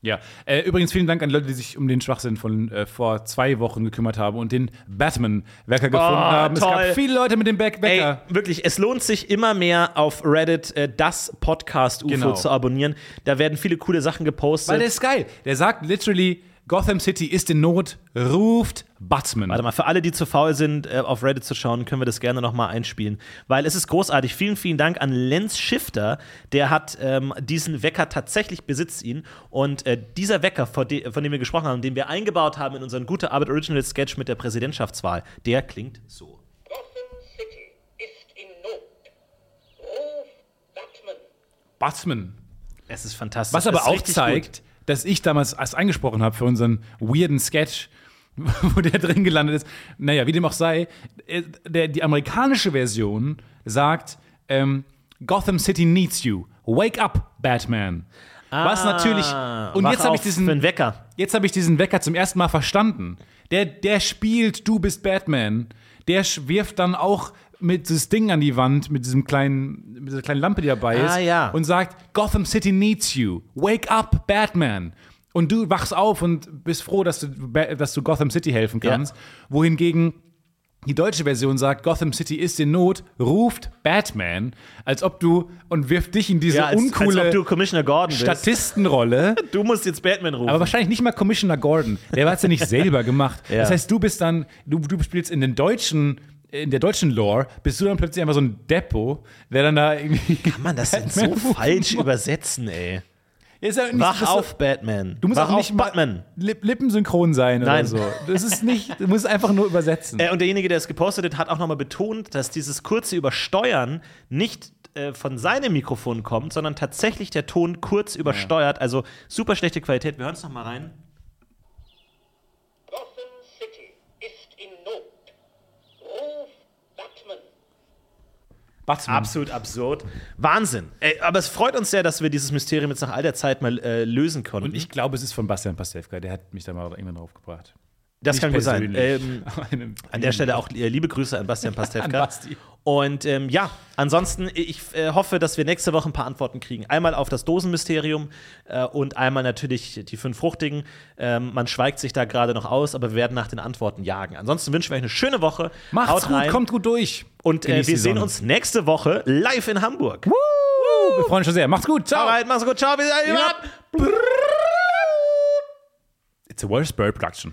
Ja, äh, übrigens vielen Dank an die Leute, die sich um den Schwachsinn von äh, vor zwei Wochen gekümmert haben und den Batman-Wecker gefunden haben. Es toll. gab viele Leute mit dem Back Ey, Wecker. wirklich, es lohnt sich immer mehr auf Reddit äh, das Podcast-UFO Genau. zu abonnieren. Da werden viele coole Sachen gepostet. Weil der ist geil. Der sagt literally, Gotham City ist in Not, ruft Batman. Warte mal, für alle, die zu faul sind, äh, auf Reddit zu schauen, können wir das gerne nochmal einspielen. Weil es ist großartig. Vielen, vielen Dank an Lenz Schifter. Der hat ähm, diesen Wecker tatsächlich besitzt ihn. Und äh, dieser Wecker, von, de von dem wir gesprochen haben, den wir eingebaut haben in unseren Gute Arbeit Original Sketch mit der Präsidentschaftswahl, der klingt so. Gotham City ist in Not. Ruf Batman. Batman. Es ist fantastisch. Was aber auch zeigt, dass ich damals erst eingesprochen habe für unseren weirden Sketch, wo der drin gelandet ist. Naja, wie dem auch sei, äh, der, die amerikanische Version sagt, ähm, Gotham City needs you. Wake up, Batman. Was natürlich. Und Ah, jetzt habe ich diesen. Wecker. Jetzt habe ich diesen Wecker zum ersten Mal verstanden. Der, der spielt, du bist Batman. Der wirft dann auch mit dieses Ding an die Wand, mit diesem kleinen, mit dieser kleinen Lampe, die dabei ist, Ah, ja. und sagt, Gotham City needs you. Wake up, Batman. Und du wachst auf und bist froh, dass du, dass du Gotham City helfen Ja. kannst. Wohingegen die deutsche Version sagt, Gotham City ist in Not, ruft Batman, als ob du und wirft dich in diese Ja, als, uncoole als ob du Commissioner Gordon bist. Statistenrolle. Du musst jetzt Batman rufen. Aber wahrscheinlich nicht mal Commissioner Gordon. Der hat es ja nicht selber gemacht. Ja. Das heißt, du bist dann, du, du spielst in den deutschen, in der deutschen Lore, bist du dann plötzlich einfach so ein Depot, der dann da irgendwie. Kann man das denn so falsch übersetzen, ey? Ist ja nicht, Wach auf, Batman. Du musst Wach auch nicht Batman. Lip lippensynchron sein Nein. oder so. Das ist nicht, du musst einfach nur übersetzen. Äh, und derjenige, der es gepostet hat, hat auch nochmal betont, dass dieses kurze Übersteuern nicht äh, von seinem Mikrofon kommt, sondern tatsächlich der Ton kurz übersteuert. Also super schlechte Qualität. Wir hören es nochmal rein. Gotham City ist in Not. Ruf Batman. Batman. Absolut absurd. Wahnsinn. Ey, aber es freut uns sehr, dass wir dieses Mysterium jetzt nach all der Zeit mal äh, lösen konnten. Und ich glaube, es ist von Bastian Pastewka. Der hat mich da mal irgendwann drauf gebracht. das Nicht kann gut sein. Ähm, an der Stelle auch äh, liebe Grüße an Bastian An Pastewka. Basti. Und ähm, ja, ansonsten, ich äh, hoffe, dass wir nächste Woche ein paar Antworten kriegen. Einmal auf das Dosenmysterium äh, und einmal natürlich die fünf Fruchtigen. Ähm, man schweigt sich da gerade noch aus, aber wir werden nach den Antworten jagen. Ansonsten wünschen wir euch eine schöne Woche. Macht's Haut gut, rein. kommt gut durch. Und äh, wir sehen uns nächste Woche live in Hamburg. Wir freuen uns schon sehr. Macht's gut. Ciao. Alright, mach's gut. Ciao. Bis dann. It's a Worst Bird Production.